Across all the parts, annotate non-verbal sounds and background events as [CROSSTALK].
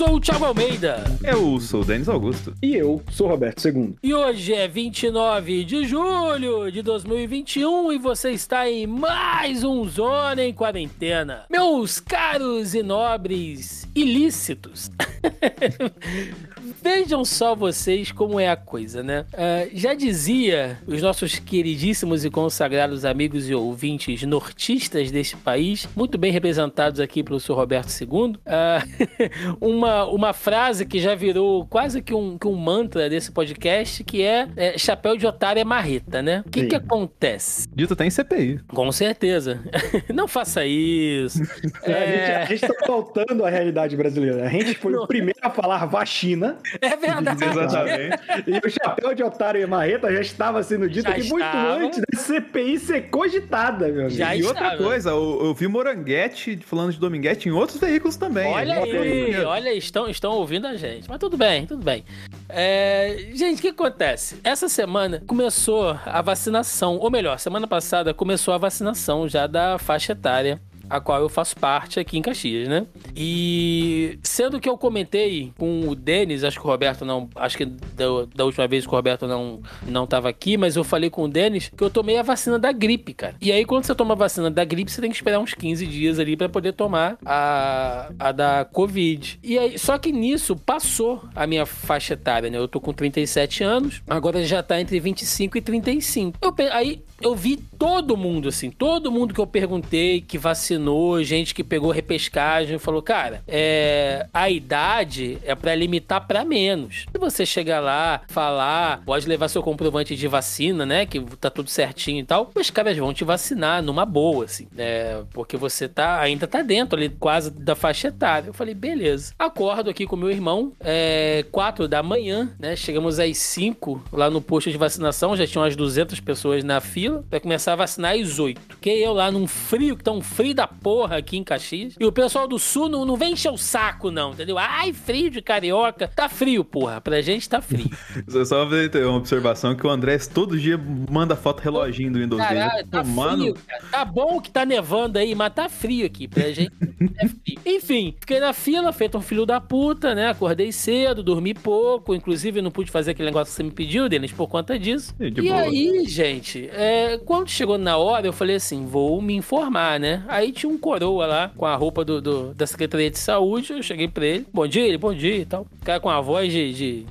sou o Thiago Almeida. Eu sou o Denis Augusto. E eu sou o Roberto II. E hoje é 29 de julho de 2021 e você está em mais um Zona em Quarentena. Meus caros e nobres ilícitos. [LAUGHS] Vejam só vocês como é a coisa, né? Uh, já dizia os nossos queridíssimos e consagrados amigos e ouvintes nortistas deste país, muito bem representados aqui pelo Sr. Roberto II, uh, [LAUGHS] uma, uma frase que já virou quase que um, que um mantra desse podcast, que é, é chapéu de otário é marreta, né? O que, que acontece? Dito até em CPI. Com certeza. [LAUGHS] Não faça isso. é... [LAUGHS] A gente está faltando a realidade brasileira. A gente foi Não. o primeiro a falar vacina. É verdade. Exatamente. E o chapéu de otário e marreta já estava sendo dito já aqui estava. muito antes da CPI ser cogitada, meu amigo. Já e estava. outra coisa, eu, eu vi Moranguete falando de Dominguete em outros veículos também. Olha aí, olha, estão, estão ouvindo a gente. Mas tudo bem, tudo bem. É, gente, o que acontece? Essa semana começou a vacinação, ou melhor, semana passada começou a vacinação já da faixa etária a qual eu faço parte aqui em Caxias, né? E sendo que eu comentei com o Denis, acho que o Roberto não. Acho que da, da última vez que o Roberto não, não tava aqui, mas eu falei com o Denis que eu tomei a vacina da gripe, cara. E aí, quando você toma a vacina da gripe, você tem que esperar uns 15 dias ali para poder tomar a, a da Covid. E aí, só que nisso passou a minha faixa etária, né? Eu tô com 37 anos, agora já tá entre 25 e 35. Eu, aí eu vi todo mundo, assim, todo mundo que eu perguntei que vacinou, gente que pegou repescagem, falou, cara, é, a idade é para limitar para menos. Se você chegar lá, falar, pode levar seu comprovante de vacina, né, que tá tudo certinho e tal, os caras vão te vacinar numa boa, assim, né, porque você tá, ainda tá dentro ali quase da faixa etária. Eu falei, beleza. Acordo aqui com meu irmão, é, 4 da manhã, né, chegamos às 5 lá no posto de vacinação, já tinham umas 200 pessoas na fila, fila pra começar a vacinar às 8. Fiquei eu lá num frio, que tá um frio da porra aqui em Caxias. E o pessoal do sul não, não vem encher o saco, não, entendeu? Ai, frio de carioca. Tá frio, porra. Pra gente tá frio. [LAUGHS] Só uma observação que o André todo dia manda foto reloginho do Windows Caralho, tá Mano... frio, cara. Tá bom que tá nevando aí, mas tá frio aqui. Pra gente é frio. [LAUGHS] Enfim, fiquei na fila, feito um filho da puta, né? Acordei cedo, dormi pouco. Inclusive, não pude fazer aquele negócio que você me pediu, Denis, por conta disso. E, e aí, gente, é, é, quando chegou na hora, eu falei assim: vou me informar, né? Aí tinha um coroa lá com a roupa do, do da Secretaria de Saúde. Eu cheguei pra ele: bom dia, ele, bom dia e tal. O cara com a voz de. de...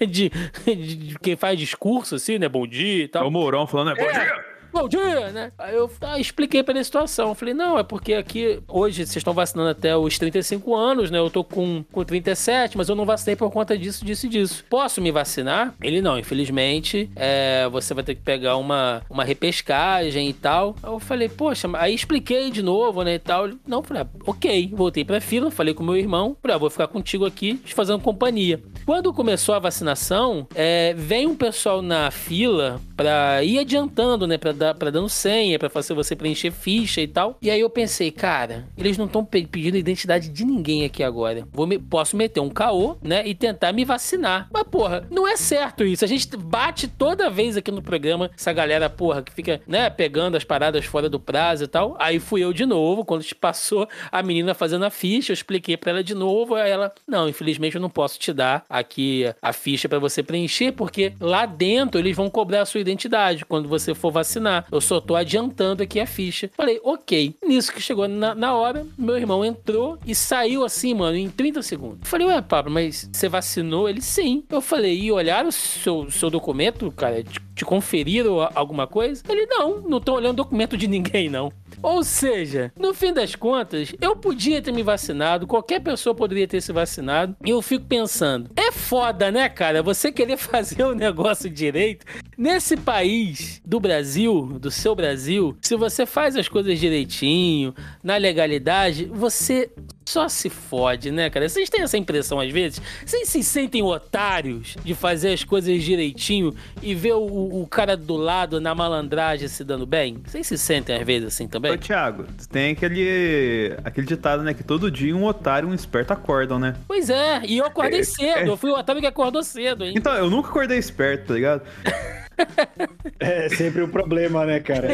[LAUGHS] de, de, de, quem faz discurso assim, né? Bom dia e tal. É o Mourão falando, né? Bom é. dia! Dia, né? Aí eu ah, expliquei pra ele a situação. Eu falei, não, é porque aqui hoje vocês estão vacinando até os 35 anos, né? Eu tô com, com 37, mas eu não vacinei por conta disso, disso e disso. Posso me vacinar? Ele não, infelizmente, é, você vai ter que pegar uma, uma repescagem e tal. Aí eu falei, poxa, aí expliquei de novo, né, e tal. Não, falei, ah, ok, voltei pra fila, falei com meu irmão, falei, ah, vou ficar contigo aqui, te fazendo companhia. Quando começou a vacinação, é, vem um pessoal na fila pra ir adiantando, né, pra dar pra dando senha, pra fazer você preencher ficha e tal. E aí eu pensei, cara, eles não estão pedindo identidade de ninguém aqui agora. Vou me, posso meter um caô, né? E tentar me vacinar. Mas, porra, não é certo isso. A gente bate toda vez aqui no programa essa galera, porra, que fica, né, pegando as paradas fora do prazo e tal. Aí fui eu de novo, quando te passou a menina fazendo a ficha, eu expliquei para ela de novo. Aí ela, não, infelizmente eu não posso te dar aqui a ficha para você preencher, porque lá dentro eles vão cobrar a sua identidade quando você for vacinar. Eu só tô adiantando aqui a ficha. Falei, ok. Nisso que chegou na, na hora, meu irmão entrou e saiu assim, mano, em 30 segundos. Falei, ué, Pablo, mas você vacinou? Ele, sim. Eu falei, e olharam o seu, seu documento, cara? Te, te conferiram alguma coisa? Ele, não, não tô olhando documento de ninguém, não. Ou seja, no fim das contas, eu podia ter me vacinado, qualquer pessoa poderia ter se vacinado. E eu fico pensando, é foda, né, cara? Você querer [LAUGHS] fazer o negócio direito nesse país do Brasil, do seu Brasil, se você faz as coisas direitinho, na legalidade, você só se fode, né, cara? Vocês têm essa impressão às vezes? Vocês se sentem otários de fazer as coisas direitinho e ver o, o cara do lado na malandragem se dando bem? Vocês se sentem às vezes assim também? Ô, Thiago, tem aquele, aquele ditado, né? Que todo dia um otário e um esperto acordam, né? Pois é, e eu acordei é, cedo. É... Eu fui o otário que acordou cedo, hein? Então, eu nunca acordei esperto, tá ligado? É sempre um problema, né, cara?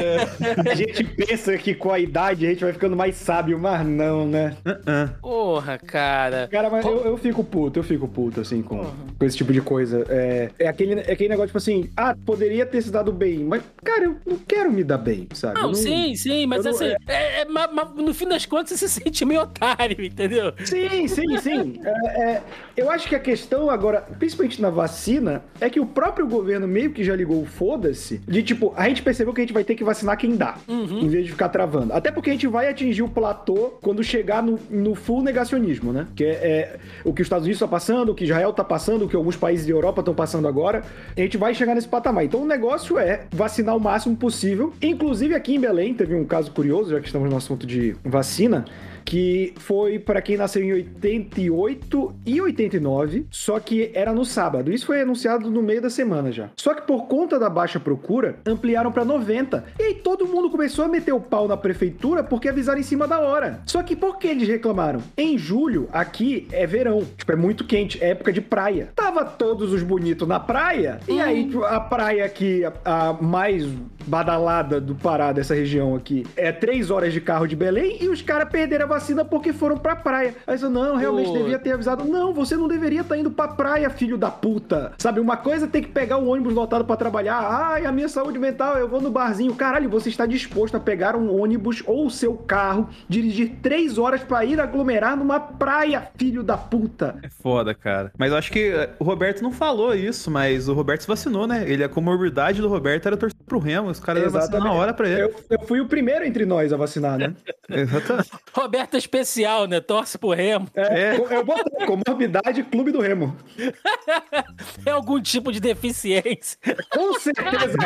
A gente pensa que com a idade a gente vai ficando mais sábio, mas não, né? Uh-uh. Porra, cara. Cara, mas eu, eu fico puto, eu fico puto, assim, com, com esse tipo de coisa. É, é, aquele, é aquele negócio, tipo assim, ah, poderia ter se dado bem, mas, cara, eu não quero me dar bem, sabe? Eu Não, sim, sim, mas eu não- assim, é- é- ma- ma- no fim das contas você se sente meio otário, entendeu? Sim, sim, sim. É, é, eu acho que a questão agora, principalmente na vacina, é que o próprio governo meio que já ligou o foda-se de tipo, a gente percebeu que a gente vai ter que vacinar quem dá, em vez de ficar travando. Até porque a gente vai atingir o platô quando chegar no, no full negacionismo, né? Que é, é o que os Estados Unidos estão passando, o que Israel está passando, o que alguns países da Europa estão passando agora. A gente vai chegar nesse patamar. Então o negócio é vacinar o máximo possível. Inclusive aqui em Belém teve um caso curioso, já que estamos no assunto de vacina que foi para quem nasceu em 88 e 89, só que era no sábado. Isso foi anunciado no meio da semana já. Só que por conta da baixa procura, ampliaram para 90. E aí todo mundo começou a meter o pau na prefeitura porque avisaram em cima da hora. Só que por que eles reclamaram? Em julho, aqui é verão, tipo, é muito quente, é época de praia. Tava todos os bonitos na praia, e aí tipo, a praia aqui, a, a mais badalada do Pará, dessa região aqui, é três horas de carro de Belém, e os caras perderam a vacina porque foram pra praia. Aí eu, não, realmente Pô. devia ter avisado. Não, você não deveria estar indo pra praia, filho da puta. Sabe, uma coisa é ter que pegar o ônibus lotado pra trabalhar. Ai, a minha saúde mental, eu vou no barzinho. Caralho, você está disposto a pegar um ônibus ou o seu carro, dirigir três horas pra ir aglomerar numa praia, filho da puta. É foda, cara. Mas eu acho que eh, o Roberto não falou isso, mas o Roberto se vacinou, né? Ele, a comorbidade do Roberto era torcer pro Remo. Os caras iam vacinar na hora pra ele. Eu, eu fui o primeiro entre nós a vacinar, né? [LAUGHS] Exatamente. Roberto é especial, né? Torce pro Remo. É, Eu botei comorbidade Clube do Remo. [LAUGHS] É algum tipo de deficiência. Com certeza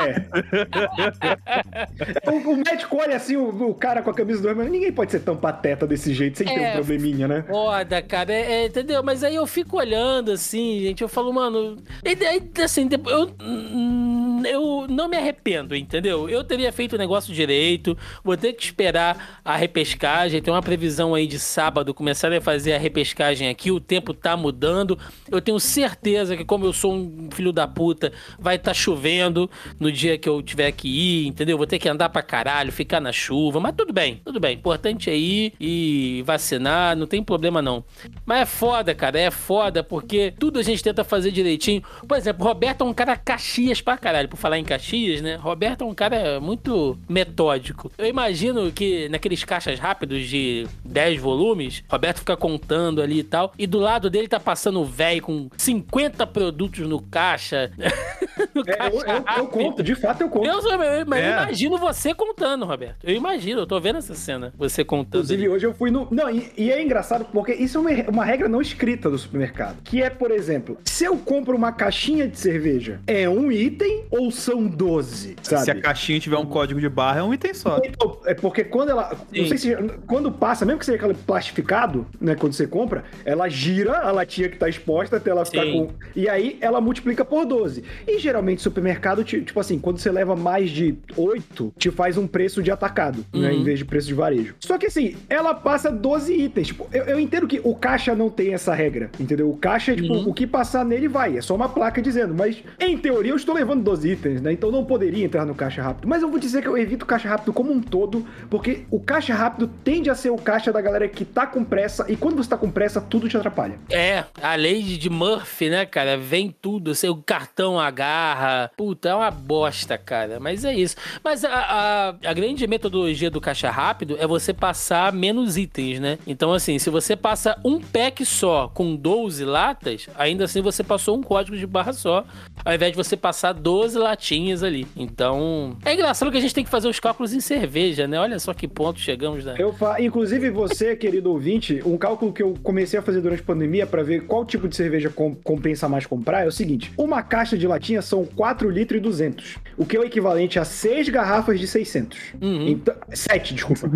é. o, o médico olha assim, o, o cara com a camisa do Remo, ninguém pode ser tão pateta desse jeito sem ter É. um probleminha, né? Foda, cara, é, é, entendeu? Mas aí eu fico olhando assim, gente, eu falo, mano. E daí, assim, depois, eu, hum, eu não me arrependo, entendeu? Eu teria feito o negócio direito, vou ter que esperar a repescagem. Tem uma previsão aí de sábado começarem a fazer a repescagem aqui, o tempo tá mudando. Eu tenho certeza que, como eu sou um filho da puta, vai estar chovendo no dia que eu tiver que ir, entendeu? Vou ter que andar pra caralho, ficar na chuva, mas tudo bem, tudo bem. Importante é ir e vacinar, não tem problema não. Mas é foda, cara, é foda, porque tudo a gente tenta fazer direitinho. Por exemplo, Roberto é um cara Caxias pra caralho. Por falar em Caxias, né? Roberto é um cara muito metódico. Eu imagino que naqueles caixas rápidos de 10 volumes, Roberto fica contando ali e tal, e do lado dele tá passando o velho com 50 produtos no caixa. [LAUGHS] no É, eu, eu- eu rápido. conto, de fato eu conto. Eu, eu- eu É. imagino você contando, Roberto. Eu imagino, eu tô vendo essa cena. Você contando. Inclusive, ali. hoje eu fui no. Não, e, e é engraçado porque isso é uma, uma regra não escrita do supermercado. Que é, por exemplo, se eu compro uma caixinha de cerveja, é um item ou são 12? Sabe? Se a caixinha tiver um código de barra, é um item só. Então, é porque quando ela. Não Sim. sei se. Quando passa, mesmo que seja aquele plastificado, né? Quando você compra, ela gira a latinha que tá exposta até ela ficar Sim. com. E aí ela multiplica por 12. E geralmente supermercado, ti- tipo assim, quando você leva mais de 8, te faz um preço de atacado, né? Uhum. Em vez de preço de varejo. Só que assim, ela passa 12 itens. Tipo, eu, eu entendo que o caixa não tem essa regra, entendeu? O caixa é tipo, Uhum. o que passar nele vai. É só uma placa dizendo. Mas, em teoria, eu estou levando 12 itens, né? Então não poderia entrar no caixa rápido. Mas eu vou dizer que eu evito o caixa rápido como um todo, porque o caixa rápido tende a ser o caixa da galera que tá com pressa. E quando você tá com pressa, tudo te atrapalha. É, a lei de Murphy, né, cara? Vem tudo, seu cartão agarra. Puta, é uma bosta, cara. Mas é isso. Mas a, a, a grande metodologia do caixa rápido é você passar menos itens, né? Então, assim, se você passa um pack só com 12 latas, ainda assim você passou um código de barra só, ao invés de você passar 12 latinhas ali. Então, é engraçado que a gente tem que fazer os cálculos em cerveja, né? Olha só que ponto chegamos, né? Eu fa... Inclusive, você, [LAUGHS] querido ouvinte, um cálculo que eu comecei a fazer durante a pandemia pra ver qual tipo de cerveja com- compensa mais comprar é o seguinte: uma caixa de latinha são 4 litros e 200, o que é o equivalente a 6 garrafas de 600. Uhum. Então, 7, desculpa.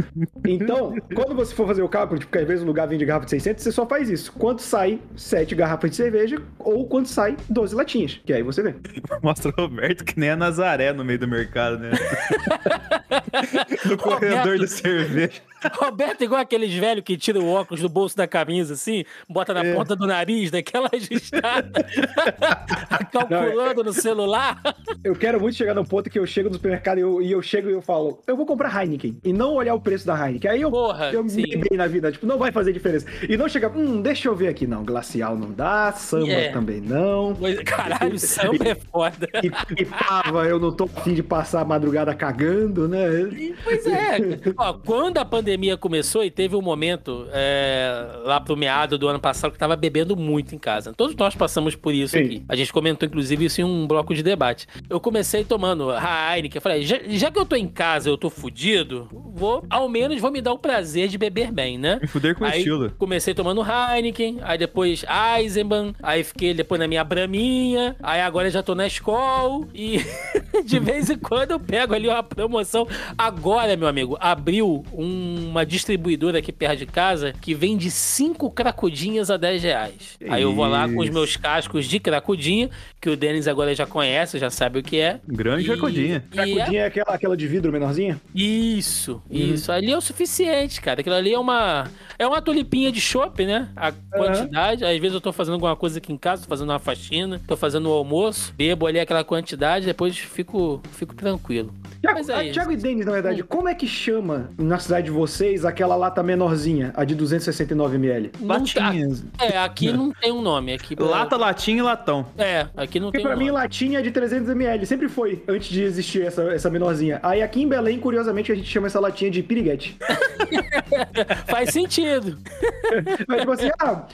Então, quando você for fazer o cálculo, tipo, que às vezes o lugar vende garrafa de 600, você só faz isso. Quanto sai 7 garrafas de cerveja ou quanto sai 12 latinhas, que aí você vê. [LAUGHS] Mostra o Roberto que nem a Nazaré no meio do mercado, né? [LAUGHS] no corredor da cerveja. Roberto é igual aqueles velhos que tiram o óculos do bolso da camisa, assim, bota na é. ponta do nariz, daquela ajustada, [LAUGHS] [LAUGHS] calculando Não, no celular. Eu quero muito chegar no ponto que eu chego no supermercado e eu, e eu chego e eu falo, eu vou comprar Heineken, e não olhar o preço da Heineken. Aí eu, Porra, eu me bem na vida, tipo, não vai fazer diferença. E não chegar, hum, deixa eu ver aqui. Não, glacial não dá, samba yeah. também não. Caralho, samba é foda. E, e pava, eu não tô afim de passar a madrugada cagando, né? Pois é. Ó, quando a pandemia começou e teve um momento é, lá pro meado do ano passado que tava bebendo muito em casa. Todos nós passamos por isso Sim. aqui. A gente comentou, inclusive, isso em um bloco de debate. Eu comecei tomando Heineken. Eu falei, já, já, que eu tô em casa, eu tô fudido, vou, ao menos, vou me dar o prazer de beber bem, né? Me fuder com aí, estilo. Comecei tomando Heineken, aí depois Eisenbahn, aí fiquei depois na minha Braminha, aí agora já tô na escola e [LAUGHS] de vez em quando eu pego ali uma promoção. Agora, meu amigo, abriu uma distribuidora aqui perto de casa que vende cinco cracudinhas a 10 reais. Aí eu vou lá com os meus cascos de cracudinha, que o Denis agora já conhece, já sabe o que é. Grande e... cracudinha. Cracudinha é... é aquela, aquela de vidro menorzinha? Isso, uhum. isso. Ali é o suficiente, cara. Aquilo ali é uma. É uma tulipinha de chopp, né? A quantidade. Uhum. Às vezes eu tô fazendo alguma coisa aqui em casa, tô fazendo uma faxina, tô fazendo o um almoço, bebo ali aquela quantidade, depois fico, fico tranquilo. Tiago, é Thiago e Denis, na verdade, hum. como é que chama na cidade de vocês aquela lata menorzinha, a de 269ml? Latinhas. É, aqui não tem um nome. Aqui pra... Lata, latinha e latão. É, aqui não Porque tem pra um mim, nome. latinha é de 300ml. Sempre foi, antes de existir essa, essa menorzinha. Aí aqui em Belém, curiosamente, a gente chama essa latinha de piriguete. [LAUGHS] Faz sentido. Mas tipo assim, ah,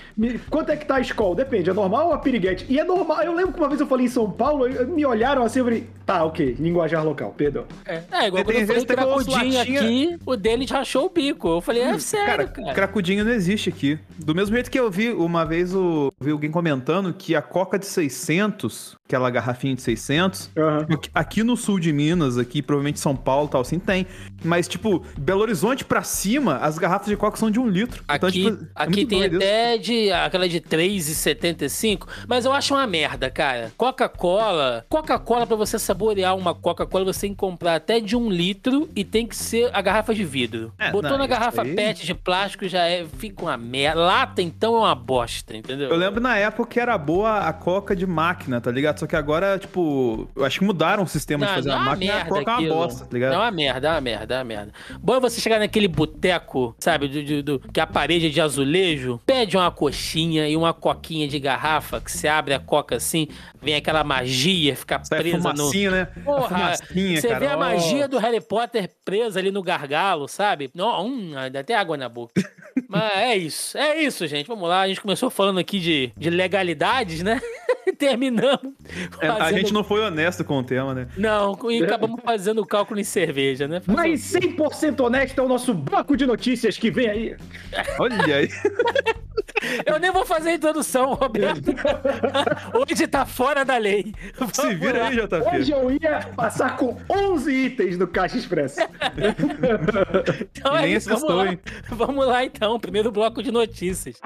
quanto é que tá a escola? Depende, é normal ou a piriguete? E é normal. Eu lembro que uma vez eu falei em São Paulo, me olharam assim, eu falei, tá, ok, linguajar local, perdão. É, é igual quando eu falei cracudinho aqui, o dele rachou o bico. Eu falei, é hum, sério, cara, cara. Cracudinho não existe aqui. Do mesmo jeito que eu vi uma vez, eu vi alguém comentando que a Coca de 600, aquela garrafinha de 600, uhum. aqui no sul de Minas, aqui provavelmente São Paulo tal, assim, tem. Mas, tipo, Belo Horizonte pra cima, as garrafas de Coca são de um litro. Então, aqui, então, tipo, é aqui tem até de, aquela de 3,75, mas eu acho uma merda, cara. Coca-Cola, Coca-Cola pra você saborear uma Coca-Cola, você tem que comprar até de um litro e tem que ser a garrafa de vidro. É, Botou não, na garrafa aí... PET de plástico já é, fica uma merda. Lata, então, é uma bosta, entendeu? Eu lembro na época que era boa a Coca de máquina, tá ligado? Só que agora, tipo, eu acho que mudaram o sistema não, de fazer a máquina e a Coca é uma bosta, tá ligado? É uma merda, é uma merda, é uma merda. Bom é você chegar naquele boteco, sabe, do, do, do, que a parede é de azulejo, pede uma coxinha e uma coquinha de garrafa, que você abre a coca assim, vem aquela magia, fica Sai presa no... né? Porra, você vê a magia do Harry Potter presa ali no gargalo, sabe? Não, hum, dá até água na boca. [LAUGHS] Mas é isso, é isso, gente. Vamos lá, a gente começou falando aqui de, de legalidades, né? [LAUGHS] Terminamos. É, a gente não foi honesto com o tema, né? Não, e acabamos fazendo o cálculo em cerveja, né? Mas 100% honesto é o nosso bloco de notícias que vem aí. [LAUGHS] Olha aí. [LAUGHS] Eu nem vou fazer a introdução, Roberto. Hoje tá fora da lei. Vamos Se vira lá. aí, JP. Hoje eu ia passar com 11 itens no Caixa Expresso. então é isso, vamos lá. vamos lá então, primeiro bloco de notícias.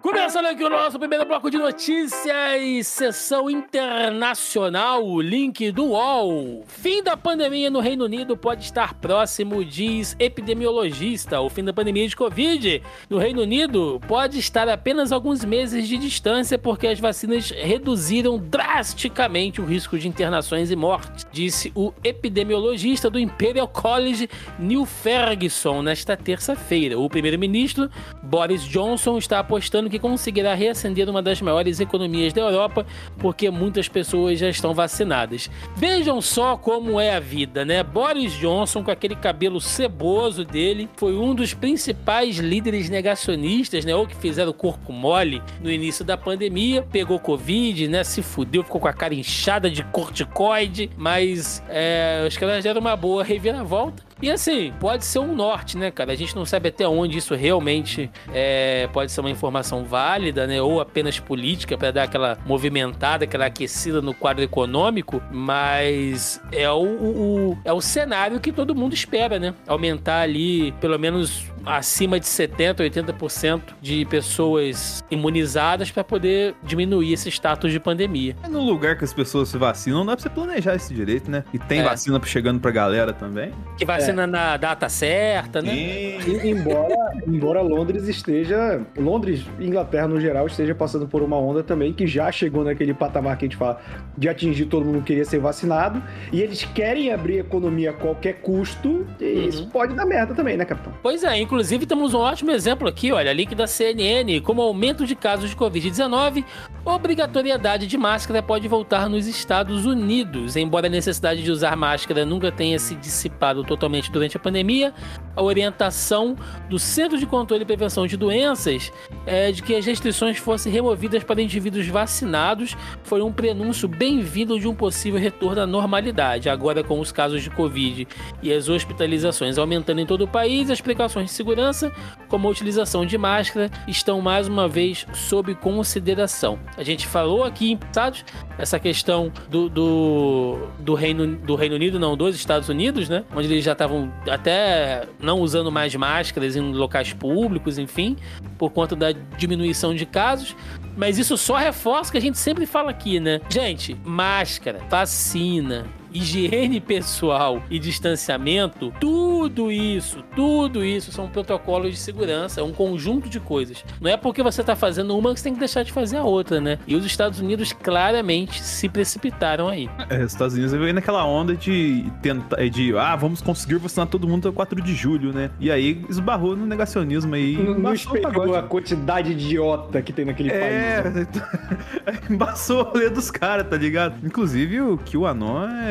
Começando aqui o nosso primeiro bloco de notícias, sessão internacional, o link do UOL. Fim da pandemia no Reino Unido pode estar próximo, diz epidemiologista. O fim da pandemia de Covid no Reino Unido pode estar apenas alguns meses de distância porque as vacinas reduziram drasticamente o risco de internações e mortes, disse o epidemiologista do Imperial College Neil Ferguson nesta terça-feira. O primeiro-ministro Boris Johnson está apostando que conseguirá reacender uma das maiores economias da Europa, porque muitas pessoas já estão vacinadas. Vejam só como é a vida, né? Boris Johnson, com aquele cabelo ceboso dele, foi um dos principais líderes negacionistas, né? Ou que fizeram corpo mole no início da pandemia, pegou Covid, né? Se fudeu, ficou com a cara inchada de corticoide, mas é, os caras deram uma boa reviravolta e assim, pode ser um norte, né, cara? A gente não sabe até onde isso realmente é, pode ser uma informação válida, né? Ou apenas política para dar aquela movimentada, aquela aquecida no quadro econômico, mas é o, o, é o cenário que todo mundo espera, né? Aumentar ali pelo menos acima de 70%, 80% de pessoas imunizadas para poder diminuir esse status de pandemia. É no lugar que as pessoas se vacinam, não dá pra você planejar esse direito, né? E tem é. vacina chegando pra galera também. Que vacina é. na data certa, né? E, embora, embora Londres esteja. Londres, Inglaterra no geral, esteja passando por uma onda também que já chegou naquele patamar que a gente fala de atingir todo mundo que queria ser vacinado. E eles querem abrir a economia a qualquer custo. E uhum. isso pode dar merda também, né, capitão? Pois é, inclusive temos um ótimo exemplo aqui, olha, link da CNN, como aumento de casos de Covid-19, obrigatoriedade de máscara pode voltar nos Estados Unidos. Embora a necessidade de usar máscara nunca tenha se dissipado totalmente durante a pandemia, a orientação do Centro de Controle e Prevenção de Doenças é de que as restrições fossem removidas para indivíduos vacinados foi um prenúncio bem-vindo de um possível retorno à normalidade. Agora, com os casos de Covid e as hospitalizações aumentando em todo o país, as precauções segurança, como a utilização de máscara, estão mais uma vez sob consideração. A gente falou aqui em passados essa questão do, do, do, Reino, do Reino Unido, não, dos Estados Unidos, né? Onde eles já estavam até não usando mais máscaras em locais públicos, enfim, por conta da diminuição de casos. Mas isso só reforça o que a gente sempre fala aqui, né? Gente, máscara, vacina, higiene pessoal e distanciamento, tudo isso, tudo isso são protocolos de segurança, é um conjunto de coisas. Não é porque você está fazendo uma que você tem que deixar de fazer a outra, né? E os Estados Unidos claramente se precipitaram aí. É, os Estados Unidos veio naquela onda de tentar, de ah, vamos conseguir vacinar todo mundo até 4 de julho, né? E aí esbarrou no negacionismo aí. Não, esperou a quantidade de idiota que tem naquele é, país. Né? [LAUGHS] embaçou o rolê dos caras, tá ligado? Inclusive o que o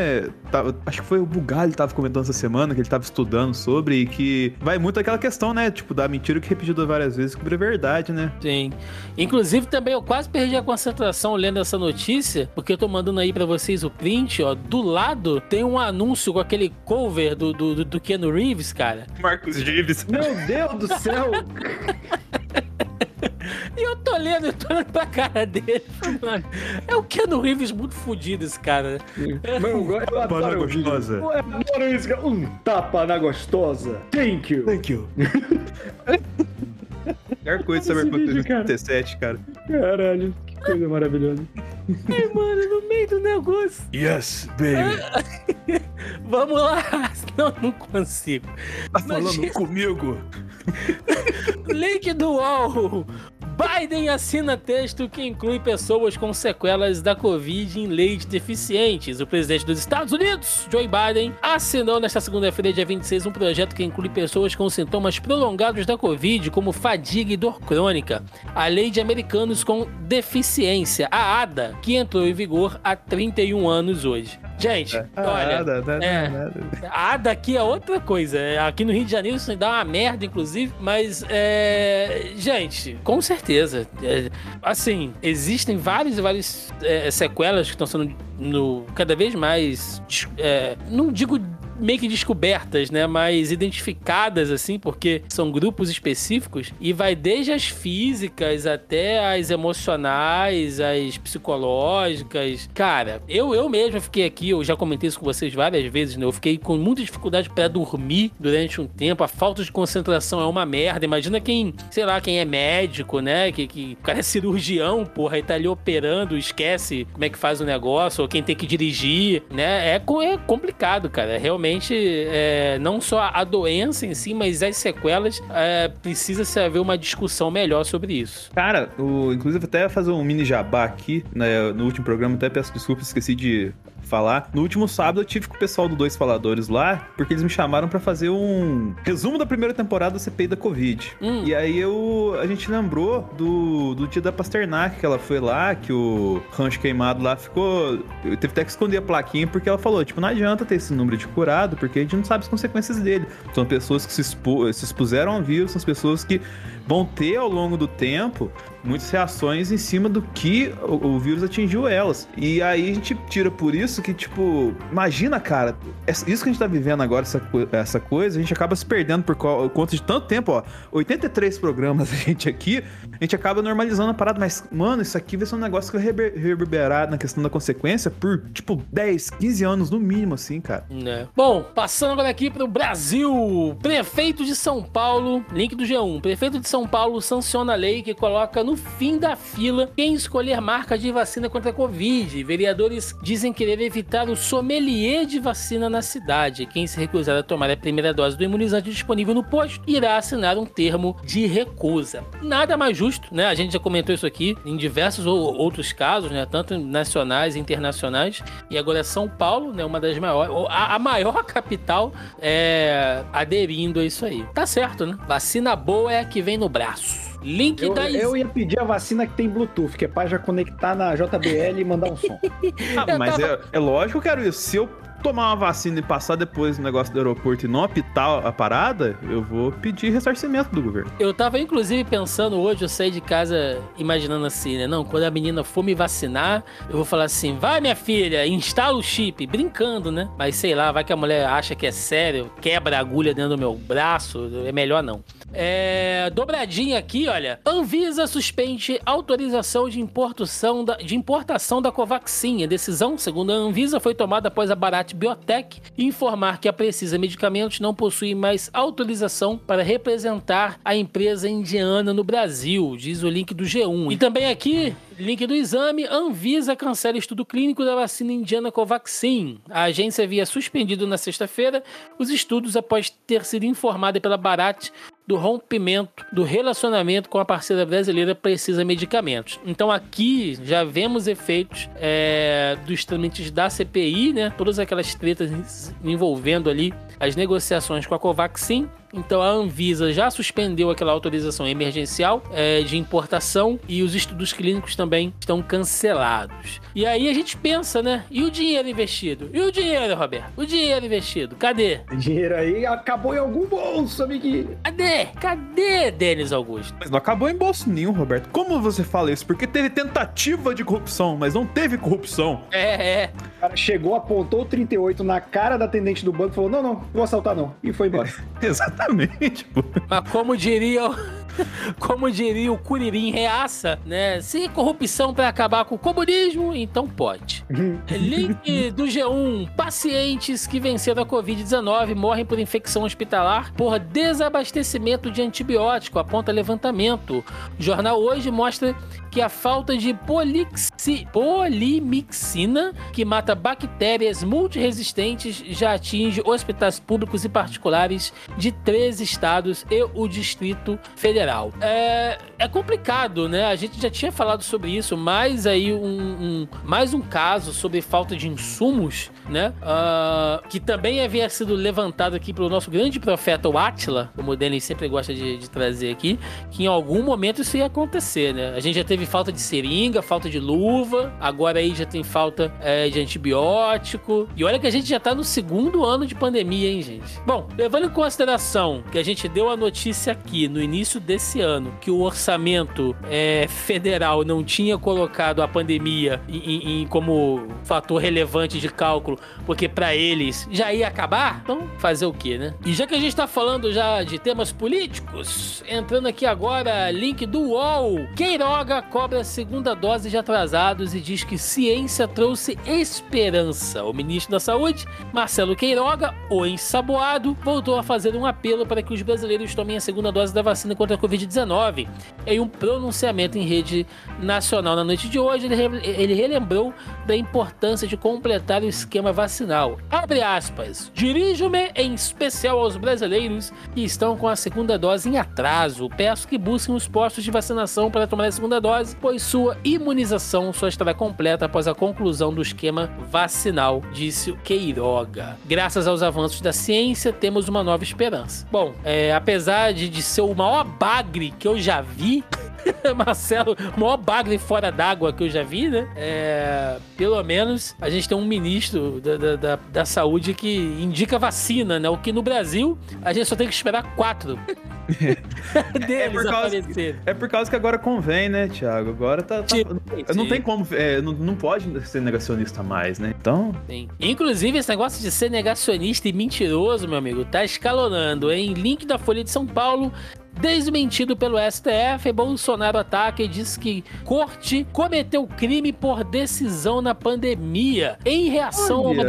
É Tá, acho que foi o Bugalho que tava comentando essa semana, que ele tava estudando sobre, e que vai muito aquela questão, né? Tipo, da mentira que repetida várias vezes que é verdade, né? Sim. Inclusive, também eu quase perdi a concentração lendo essa notícia, porque eu tô mandando aí para vocês o print, ó. Do lado tem um anúncio com aquele cover do, do, do Keanu Reeves, cara. Marcos Reeves. Meu Deus do céu! [LAUGHS] E eu tô lendo, eu tô olhando pra cara dele. Mano, é o Keanu Reeves muito fodido esse cara. Mano, eu tapa na gostosa. Eu adoro isso. Um tapa na gostosa. Thank you. Thank you. Melhor coisa saber quanto 37, cara. Caralho, que coisa maravilhosa. Ai, mano, no meio do negócio. Yes, baby. [LAUGHS] Vamos lá. Não, não consigo. Tá falando Imagina... comigo? [LAUGHS] Link do UOL. Biden assina texto que inclui pessoas com sequelas da Covid em lei de deficientes. O presidente dos Estados Unidos, Joe Biden, assinou nesta segunda-feira, dia 26, um projeto que inclui pessoas com sintomas prolongados da Covid, como fadiga e dor crônica. A Lei de Americanos com Deficiência, a ADA, que entrou em vigor há 31 anos hoje. Gente, é. olha, nada, nada, é, nada. a ADA aqui é outra coisa. Aqui no Rio de Janeiro isso dá uma merda, inclusive, mas, é, gente, com certeza. É, assim, existem várias e várias é, sequelas que estão sendo no, cada vez mais. É, não digo meio que descobertas, né? Mais identificadas, assim, porque são grupos específicos e vai desde as físicas até as emocionais, as psicológicas. Cara, eu, eu mesmo fiquei aqui, eu já comentei isso com vocês várias vezes, né? Eu fiquei com muita dificuldade para dormir durante um tempo. A falta de concentração é uma merda. Imagina quem, sei lá, quem é médico, né? Que, que o cara é cirurgião, porra, e tá ali operando, esquece como é que faz o negócio, ou quem tem que dirigir, né? É, é complicado, cara. Realmente realmente é, não só a doença em si, mas as sequelas, é, precisa se haver uma discussão melhor sobre isso. Cara, o, inclusive até fazer um mini jabá aqui, né, no último programa, até peço desculpas, esqueci de falar. No último sábado eu tive com o pessoal do Dois Faladores lá, porque eles me chamaram para fazer um resumo da primeira temporada da CPI da Covid. Hum. E aí eu, a gente lembrou do, do dia da Pasternak, que ela foi lá, que o rancho queimado lá ficou... Eu teve até que esconder a plaquinha, porque ela falou, tipo, não adianta ter esse número de curado, porque a gente não sabe as consequências dele. São pessoas que se, expu se expuseram ao vírus, são pessoas que vão ter ao longo do tempo muitas reações em cima do que o, o vírus atingiu elas. E aí a gente tira por isso que, tipo, imagina, cara, isso que a gente tá vivendo agora, essa, essa coisa, a gente acaba se perdendo por conta de tanto tempo, ó. 83 programas [LAUGHS] a gente aqui, a gente acaba normalizando a parada, mas, mano, isso aqui vai ser um negócio que vai reverberar na questão da consequência por, tipo, 10, 15 anos no mínimo, assim, cara. É. Bom, passando agora aqui pro Brasil. Prefeito de São Paulo, link do G1. Prefeito de São Paulo sanciona a lei que coloca no fim da fila quem escolher marca de vacina contra a Covid. Vereadores dizem querer evitar o sommelier de vacina na cidade. Quem se recusar a tomar a primeira dose do imunizante disponível no posto irá assinar um termo de recusa. Nada mais justo, né? A gente já comentou isso aqui em diversos outros casos, né? Tanto nacionais e internacionais. E agora São Paulo, né? Uma das maiores, a, a maior capital é, aderindo a isso aí. Tá certo, né? Vacina boa é a que vem no braço. Link eu, da Eu ia pedir a vacina que tem Bluetooth, que é pra já conectar na JBL e mandar um som. [LAUGHS] ah, mas tava... é, é lógico, quero isso. Se eu tomar uma vacina e passar depois no negócio do aeroporto e não apitar a parada, eu vou pedir ressarcimento do governo. Eu tava, inclusive, pensando hoje, eu saí de casa imaginando assim, né? Não, quando a menina for me vacinar, eu vou falar assim: vai, minha filha, instala o chip, brincando, né? Mas sei lá, vai que a mulher acha que é sério, quebra a agulha dentro do meu braço, é melhor não. É, dobradinha aqui, olha. Anvisa suspende autorização de importação da, de importação da Covaxin. A decisão, segundo a Anvisa, foi tomada após a Biotech informar que a Precisa Medicamentos não possui mais autorização para representar a empresa indiana no Brasil, diz o link do G1. E também aqui, link do exame, Anvisa cancela estudo clínico da vacina indiana Covaxin. A agência havia suspendido na sexta-feira os estudos após ter sido informada pela Barat do rompimento do relacionamento com a parceira brasileira Precisa Medicamentos. Então aqui já vemos efeitos é, dos trâmites da CPI, né? Todas aquelas tretas envolvendo ali as negociações com a Covaxin então a Anvisa já suspendeu aquela autorização emergencial é, de importação e os estudos clínicos também estão cancelados. E aí a gente pensa, né? E o dinheiro investido? E o dinheiro, Roberto? O dinheiro investido? Cadê? O dinheiro aí acabou em algum bolso, amiguinho. Cadê? Cadê, Denis Augusto? Mas não acabou em bolso nenhum, Roberto. Como você fala isso? Porque teve tentativa de corrupção, mas não teve corrupção. É, é. O cara chegou, apontou o 38 na cara da atendente do banco e falou: não, não, vou assaltar não. E foi embora. [LAUGHS] Exatamente. Exatamente, pô. Mas como diria [LAUGHS] como diria o Curirim Reaça, né? Se corrupção para acabar com o comunismo, então pode. [LAUGHS] Link do G1: pacientes que venceram a Covid-19 morrem por infecção hospitalar por desabastecimento de antibiótico, aponta levantamento. O jornal hoje mostra que a falta de polixi, polimixina, que mata bactérias multiresistentes, já atinge hospitais públicos e particulares de três estados e o Distrito Federal. É, é complicado, né? A gente já tinha falado sobre isso, mais aí um, um mais um caso sobre falta de insumos, né? Uh, que também havia sido levantado aqui pelo nosso grande profeta, o Atila, como o Denis sempre gosta de, de trazer aqui, que em algum momento isso ia acontecer, né? A gente já teve falta de seringa, falta de luva, agora aí já tem falta é, de antibiótico. E olha que a gente já tá no segundo ano de pandemia, hein, gente? Bom, levando em consideração que a gente deu a notícia aqui no início desse ano que o orçamento é, federal não tinha colocado a pandemia em, em, como fator relevante de cálculo, porque para eles já ia acabar, então fazer o que, né? E já que a gente tá falando já de temas políticos, entrando aqui agora, link do UOL. Queiroga cobra a segunda dose de atrasados e diz que ciência trouxe esperança. O ministro da Saúde, Marcelo Queiroga, o ensaboado, voltou a fazer um apelo para que os brasileiros tomem a segunda dose da vacina contra a Covid-19. Em um pronunciamento em rede nacional na noite de hoje, ele, ele relembrou da importância de completar o esquema vacinal. Abre aspas. Dirijo-me em especial aos brasileiros que estão com a segunda dose em atraso. Peço que busquem os postos de vacinação para tomar a segunda dose pois sua imunização só estará completa após a conclusão do esquema vacinal, disse Queiroga. Graças aos avanços da ciência, temos uma nova esperança. Bom, é, apesar de, de ser o maior bagre que eu já vi, [LAUGHS] Marcelo, o maior bagre fora d'água que eu já vi, né? É, pelo menos a gente tem um ministro da, da, da, da saúde que indica vacina, né? O que no Brasil a gente só tem que esperar quatro. [LAUGHS] [LAUGHS] é por, causa, é por causa que agora convém, né, Thiago? Agora tá. tá sim, não sim. tem como. É, não, não pode ser negacionista mais, né? Então. Sim. Inclusive, esse negócio de ser negacionista e mentiroso, meu amigo, tá escalonando, hein? Link da Folha de São Paulo Desmentido pelo STF, Bolsonaro ataca e diz que corte cometeu crime por decisão na pandemia. Em reação, a uma,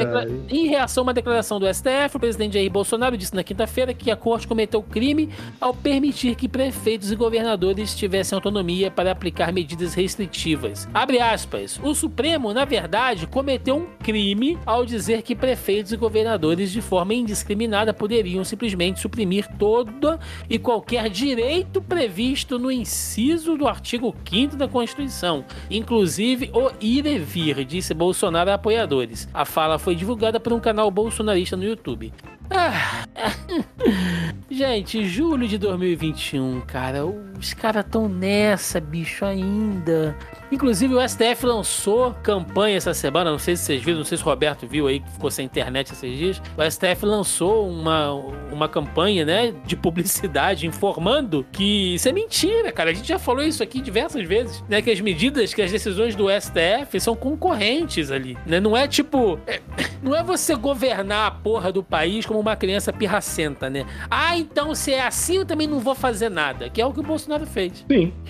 em reação a uma declaração do STF, o presidente Jair Bolsonaro disse na quinta-feira que a corte cometeu crime ao permitir que prefeitos e governadores tivessem autonomia para aplicar medidas restritivas. Abre aspas. O Supremo, na verdade, cometeu um crime ao dizer que prefeitos e governadores, de forma indiscriminada, poderiam simplesmente suprimir toda e qualquer direito previsto no inciso do artigo 5 da Constituição, inclusive o ir e vir, disse Bolsonaro a apoiadores. A fala foi divulgada por um canal bolsonarista no YouTube. Ah, [LAUGHS] gente, julho de 2021, cara, os caras tão nessa, bicho, ainda. Inclusive o STF lançou campanha essa semana, não sei se vocês viram, não sei se o Roberto viu aí que ficou sem internet esses dias. O STF lançou uma, uma campanha, né, de publicidade informando que isso é mentira, cara. A gente já falou isso aqui diversas vezes, né, que as medidas, que as decisões do STF são concorrentes ali, né? Não é tipo, é, [LAUGHS] não é você governar a porra do país como uma criança pirracenta, né? Ah, então se é assim eu também não vou fazer nada, que é o que o Bolsonaro fez. Sim. [LAUGHS]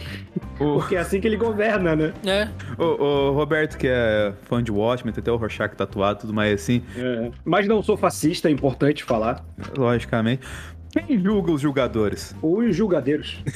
Porque é assim que ele governa, né? É. O, o Roberto, que é fã de Watchmen, tem até o Rorschach tatuado tudo mais assim. É. Mas não sou fascista, é importante falar. Logicamente. Quem julga os julgadores? Os julgadeiros. [LAUGHS]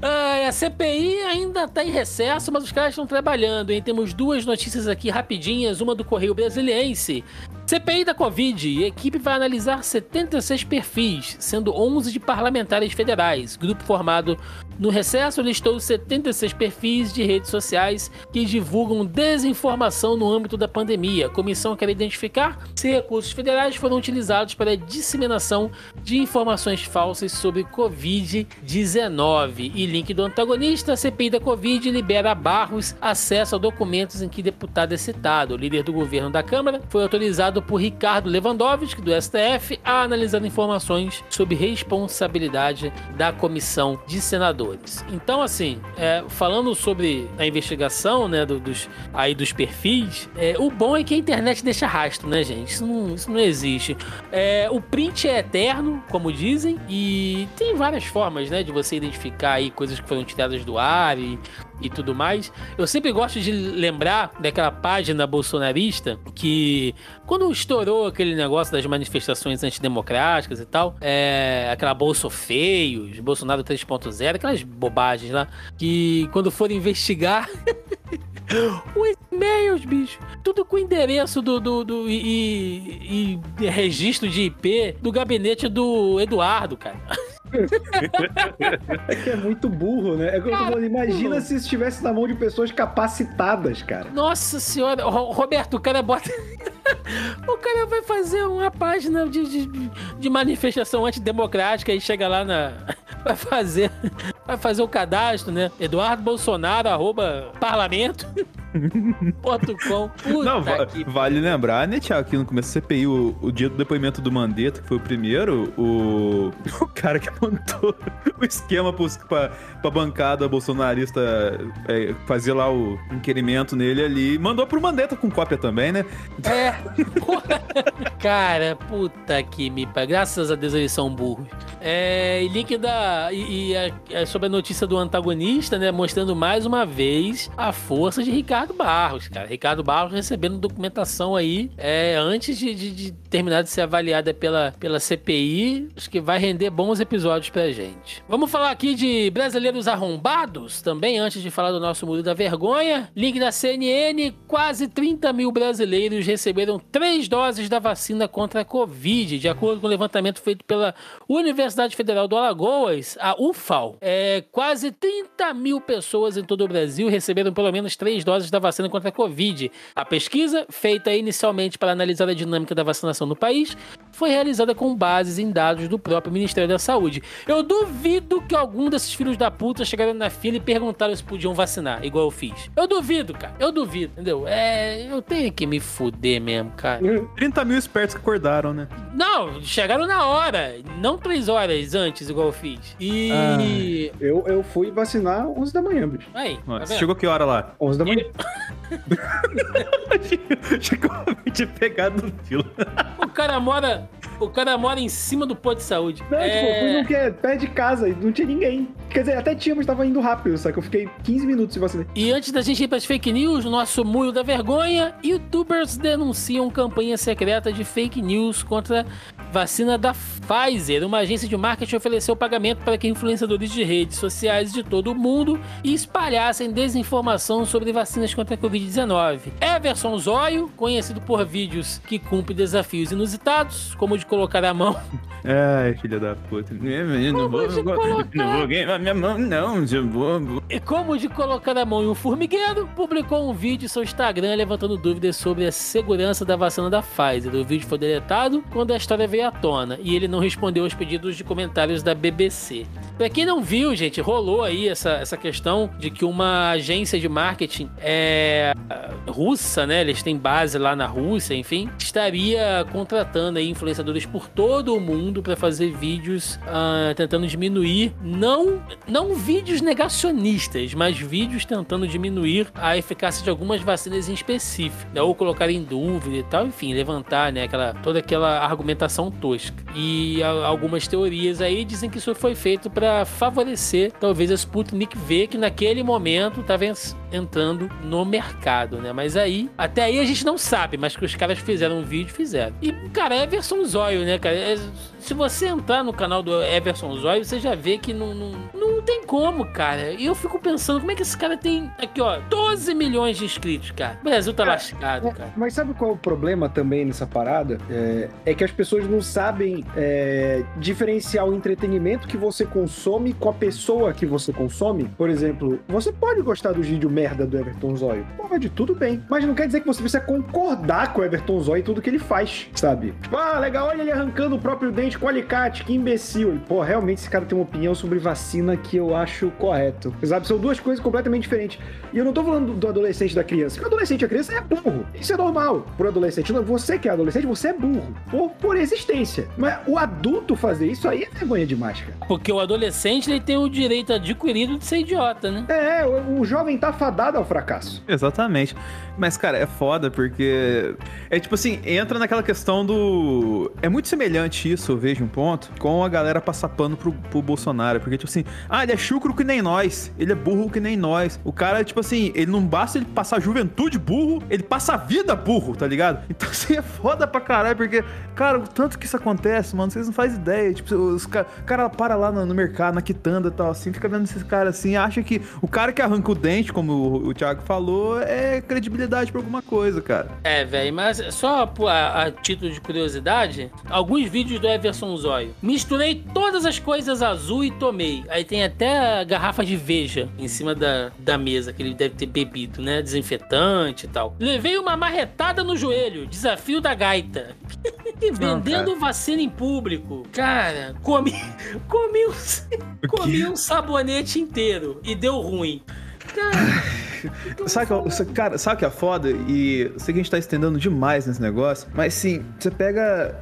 Ah, a CPI ainda está em recesso, mas os caras estão trabalhando, hein? Temos duas notícias aqui rapidinhas, uma do Correio Brasiliense. CPI da Covid, a equipe vai analisar 76 perfis, sendo 11 de parlamentares federais. Grupo formado no recesso listou 76 perfis de redes sociais que divulgam desinformação no âmbito da pandemia. A comissão quer identificar se recursos federais foram utilizados para a disseminação de informações falsas sobre Covid-19. E link do antagonista, a CPI da Covid libera a Barros acesso a documentos em que deputado é citado. O líder do governo da Câmara foi autorizado por Ricardo Lewandowski, do STF, a analisar informações sobre responsabilidade da comissão de senadores. Então, assim, é, falando sobre a investigação, né, do, dos, aí dos perfis, é, o bom é que a internet deixa rastro, né, gente? Isso não, isso não existe. É, o print é eterno, como dizem, e tem várias formas, né, de você identificar aí coisas que foram tiradas do ar e e tudo mais. Eu sempre gosto de lembrar daquela página bolsonarista que, quando estourou aquele negócio das manifestações antidemocráticas e tal, é, aquela Bolso Feios, Bolsonaro 3.0, aquelas bobagens lá, que quando foram investigar. [LAUGHS] Os e-mails, bicho. Tudo com endereço do, do, do e, e, registro de IP do gabinete do Eduardo, cara. [LAUGHS] é que é muito burro, né? É como cara, imagina se estivesse na mão de pessoas capacitadas, cara. Nossa senhora, Roberto, o cara bota. [LAUGHS] o cara vai fazer uma página de, de, de manifestação antidemocrática e chega lá na. [LAUGHS] Vai fazer. Vai fazer o cadastro, né? Eduardo Bolsonaro, arroba parlamento. [LAUGHS] .com. Não, va vale lembrar, né, Thiago, que no começo da CPI, o, o, dia do depoimento do Mandetta, que foi o primeiro, o, o cara que montou [LAUGHS] o esquema pros, pra, bancada bolsonarista é, fazer lá o inquirimento nele ali, mandou pro Mandetta com cópia também, né? É. [LAUGHS] cara, puta que me... Graças a Deus eles são burros. É, e link da... E, e a, é sobre a notícia do antagonista, né, mostrando mais uma vez a força de Ricardo Ricardo Barros, cara. Ricardo Barros recebendo documentação aí é, antes de, de, de, terminar de ser avaliada pela, pela CPI. Acho que vai render bons episódios pra gente. Vamos falar aqui de brasileiros arrombados também, antes de falar do nosso Muro da Vergonha. Link da CNN: quase 30 mil brasileiros receberam três doses da vacina vacina contra a Covid. De acordo com o levantamento feito pela Universidade Federal do Alagoas, a UFAL, é, quase 30 mil pessoas em todo o Brasil receberam pelo menos três doses da vacina contra a Covid. A pesquisa, feita inicialmente para analisar a dinâmica da vacinação no país, foi realizada com bases em dados do próprio Ministério da Saúde. Eu duvido que algum desses filhos da puta chegaram na fila e perguntaram se podiam vacinar, igual eu fiz. Eu duvido, cara. Eu duvido, entendeu? É, eu tenho que me fuder mesmo, cara. 30 mil espertos que acordaram, né? Não, chegaram na hora, não três horas antes, igual eu fiz. E. Ah, eu, eu fui vacinar 11 da manhã, bicho. Aí. Tá chegou que hora lá? 11 da manhã. [LAUGHS] chegou de pegado no filo. O cara mora o cara mora em cima do posto de saúde. Não, é... tipo, fui no que é perto de casa e não tinha ninguém. Quer dizer, até tinha, mas tava indo rápido, só que eu fiquei 15 minutos se vacinei. E antes da gente ir pras fake news, nosso muro da vergonha, youtubers denunciam campanha secreta de fake news contra vacina da Pfizer. Uma agência de marketing ofereceu pagamento para que influenciadores de redes sociais de todo o mundo espalhassem desinformação sobre vacinas contra a Covid-19. Everson Zóio, conhecido por vídeos que cumpre desafios inusitados, como o de colocar a mão. [LAUGHS] Ai, filha da puta. Eu não vou, colocar... não vou queimar minha mão, não, eu vou. E como de colocar a mão em um formigueiro, publicou um vídeo em seu Instagram levantando dúvidas sobre a segurança da vacina da Pfizer. O vídeo foi deletado quando a história veio à tona e ele não respondeu aos pedidos de comentários da BBC. Pra quem não viu, gente, rolou aí essa, essa questão de que uma agência de marketing é, russa, né? Eles têm base lá na Rússia, enfim, estaria contratando aí influenciadores por todo o mundo para fazer vídeos uh, tentando diminuir, não, não vídeos negacionistas, mas vídeos tentando diminuir a eficácia de algumas vacinas em específico, né? ou colocar em dúvida e tal, enfim, levantar né, aquela, toda aquela argumentação tosca. E algumas teorias aí dizem que isso foi feito para favorecer talvez a Sputnik V, que naquele momento estava entrando no mercado, né? Mas aí, até aí a gente não sabe, mas que os caras fizeram um vídeo, fizeram. E, cara, é Everson Zóio, né, cara? É, se você entrar no canal do Everson Zóio, você já vê que não, não, não tem como, cara. E eu fico pensando, como é que esse cara tem, aqui, ó, 12 milhões de inscritos, cara. O Brasil tá lascado, cara. Mas sabe qual é o problema também nessa parada? É, é que as pessoas não sabem é, diferenciar o entretenimento que você consome com a pessoa que você consome. Por exemplo, você pode gostar do vídeo merda do Everton Zóio. Pode, tudo bem. Mas não quer dizer que você precisa concordar com o Everton Zóio e tudo que ele faz, sabe? Tipo, ah, legal, olha ele arrancando o próprio dente com alicate, que imbecil. E, pô, realmente esse cara tem uma opinião sobre vacina que eu acho correto. Sabe? São duas coisas completamente diferentes. E eu não tô falando do adolescente da criança. Porque o adolescente e a criança é burro. Isso é normal. Pro adolescente, você que é adolescente, você é burro. Por, por existência. Mas o adulto fazer isso aí é vergonha demais, cara. Porque o adolescente ele tem o direito adquirido de ser idiota, né? É, o, o jovem tá fadado ao fracasso. Exatamente. Mas, cara, é foda porque. É tipo assim, entra naquela questão do. É muito semelhante isso, eu vejo um ponto, com a galera passar pano pro, pro Bolsonaro. Porque, tipo assim, ah, ele é chucro que nem nós, ele é burro que nem nós. O cara, tipo assim, ele não basta ele passar juventude burro, ele passa a vida burro, tá ligado? [LAUGHS] Então, assim, é foda pra caralho, porque, cara, o tanto que isso acontece, mano, vocês não fazem ideia. Tipo, os cara, cara para lá no, no, mercado, na quitanda e tal, assim, fica vendo esses caras assim, acha que o cara que arranca o dente, como o, o Thiago falou, é credibilidade pra alguma coisa, cara. É, velho, mas só a, a, título de curiosidade, alguns vídeos do Everson Zóio. Misturei todas as coisas azul e tomei. Aí tem até garrafa de veja em cima da, da mesa, que ele deve ter bebido, né? Desinfetante e tal. Levei uma marretada no joelho, desafio da gaita. [LAUGHS] Vendendo Não, vacina em público. Cara, comi, [LAUGHS] comi, um, comi um sabonete inteiro e deu ruim. Cara. [LAUGHS] sabe, que, cara, sabe que é foda? E sei que a gente tá estendendo demais nesse negócio, mas sim, você pega.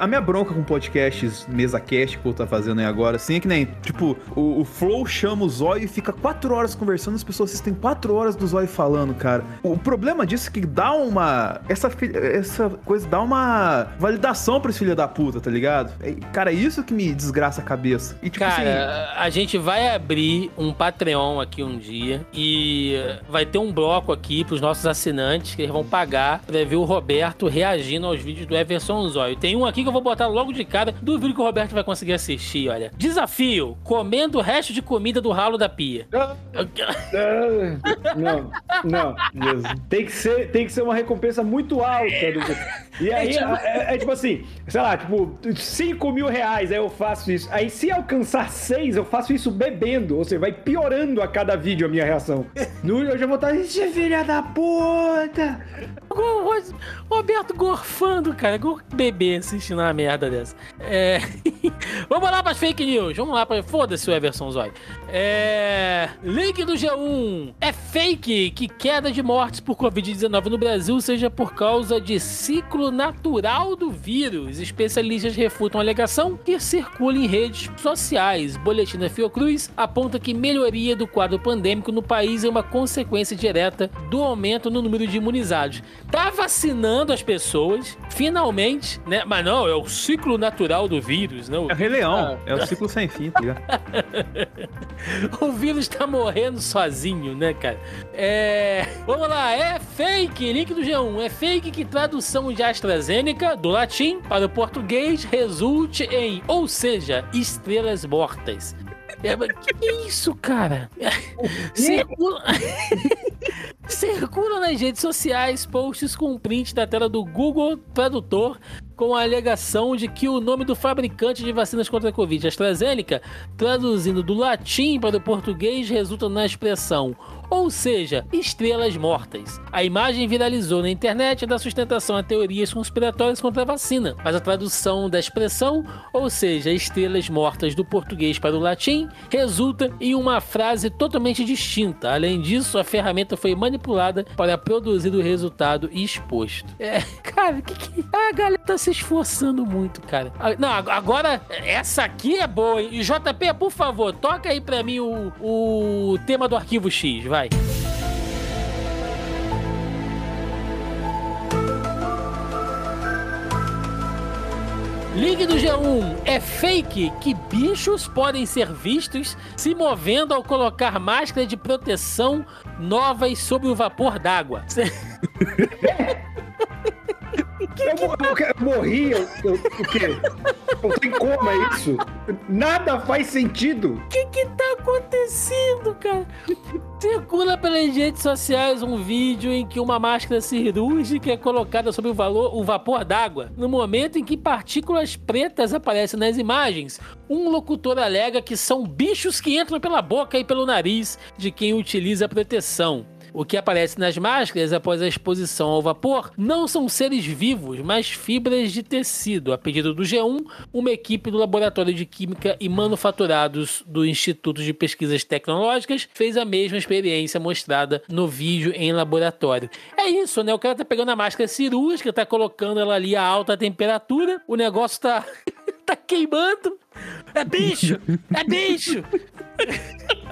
A minha bronca com podcasts, mesa cast que eu tá fazendo aí agora, assim, é que nem, tipo, o, o Flow chama o Zóio e fica quatro horas conversando, as pessoas assistem quatro horas do Zóio falando, cara. O problema disso é que dá uma. Essa, essa coisa dá uma validação pra esse filho da puta, tá ligado? Cara, é isso que me desgraça a cabeça. E, tipo, cara, assim, a gente vai abrir um Patreon aqui um dia e vai ter um bloco aqui pros nossos assinantes que eles vão pagar pra ver o Roberto reagindo aos vídeos do Everson Zóio. Tem um aqui que eu vou botar logo de cara, duvido que o Roberto vai conseguir assistir, olha. Desafio, comendo o resto de comida do ralo da pia. Não, não. Tem que ser, tem que ser uma recompensa muito alta. Do... E aí, é, tipo... É, é, tipo assim, sei lá, tipo, 5 mil reais, aí eu faço isso. Aí se alcançar 6, eu faço isso bebendo. Ou seja, vai piorando a cada vídeo a minha reação. No, eu já vou estar, filha da puta! Roberto gorfando, cara. Bebê assistindo uma merda dessa. É... [LAUGHS] Vamos lá para fake news. Vamos lá para. Foda-se o Everson Zói. É. Link do G1. É fake que queda de mortes por Covid-19 no Brasil seja por causa de ciclo natural do vírus. Especialistas refutam a alegação que circula em redes sociais. Boletim da Fiocruz aponta que melhoria do quadro pandêmico no país é uma consequência direta do aumento no número de imunizados. Tá vacinando as pessoas, finalmente, né? Mas não, é o ciclo natural do vírus, não? É o Rei Leão, ah. é o ciclo sem fim, tá ligado? [LAUGHS] o vírus tá morrendo sozinho, né, cara? É. Vamos lá, é fake, link do G1. É fake que tradução de AstraZeneca do latim para o português resulte em, ou seja, estrelas mortas. É, que, que isso, cara? [LAUGHS] [LAUGHS] Circula... Circulam nas redes sociais posts com print da tela do Google Tradutor com a alegação de que o nome do fabricante de vacinas contra a Covid, AstraZeneca, traduzindo do latim para o português, resulta na expressão ou seja, estrelas mortas. A imagem viralizou na internet da sustentação a teorias conspiratórias contra a vacina, mas a tradução da expressão, ou seja, estrelas mortas do português para o latim, resulta em uma frase totalmente distinta. Além disso, a ferramenta foi manipulada para produzir o resultado exposto. É, [LAUGHS] cara, que, que a galera tá se esforçando muito, cara. Ah, não, agora essa aqui é boa. E JP, por favor, toca aí para mim o, o tema do arquivo X, vai. Ligue do G1 é fake que bichos podem ser vistos se movendo ao colocar máscara de proteção novas sob o vapor d'água. [LAUGHS] [LAUGHS] Eu, eu, eu, morri, eu, eu, o quê? Coma, é isso? Nada faz sentido. O que que tá acontecendo, cara? Circula pelas redes sociais um vídeo em que uma máscara cirúrgica é colocada sobre o, valor, o vapor d'água. No momento em que partículas pretas aparecem nas imagens, um locutor alega que são bichos que entram pela boca e pelo nariz de quem utiliza a proteção. O que aparece nas máscaras após a exposição ao vapor não são seres vivos, mas fibras de tecido. A pedido do G1, uma equipe do Laboratório de Química e Manufaturados do Instituto de Pesquisas Tecnológicas fez a mesma experiência mostrada no vídeo em laboratório. É isso, né? O cara tá pegando a máscara cirúrgica, tá colocando ela ali a alta temperatura, o negócio tá, [LAUGHS] tá queimando. É bicho! É bicho!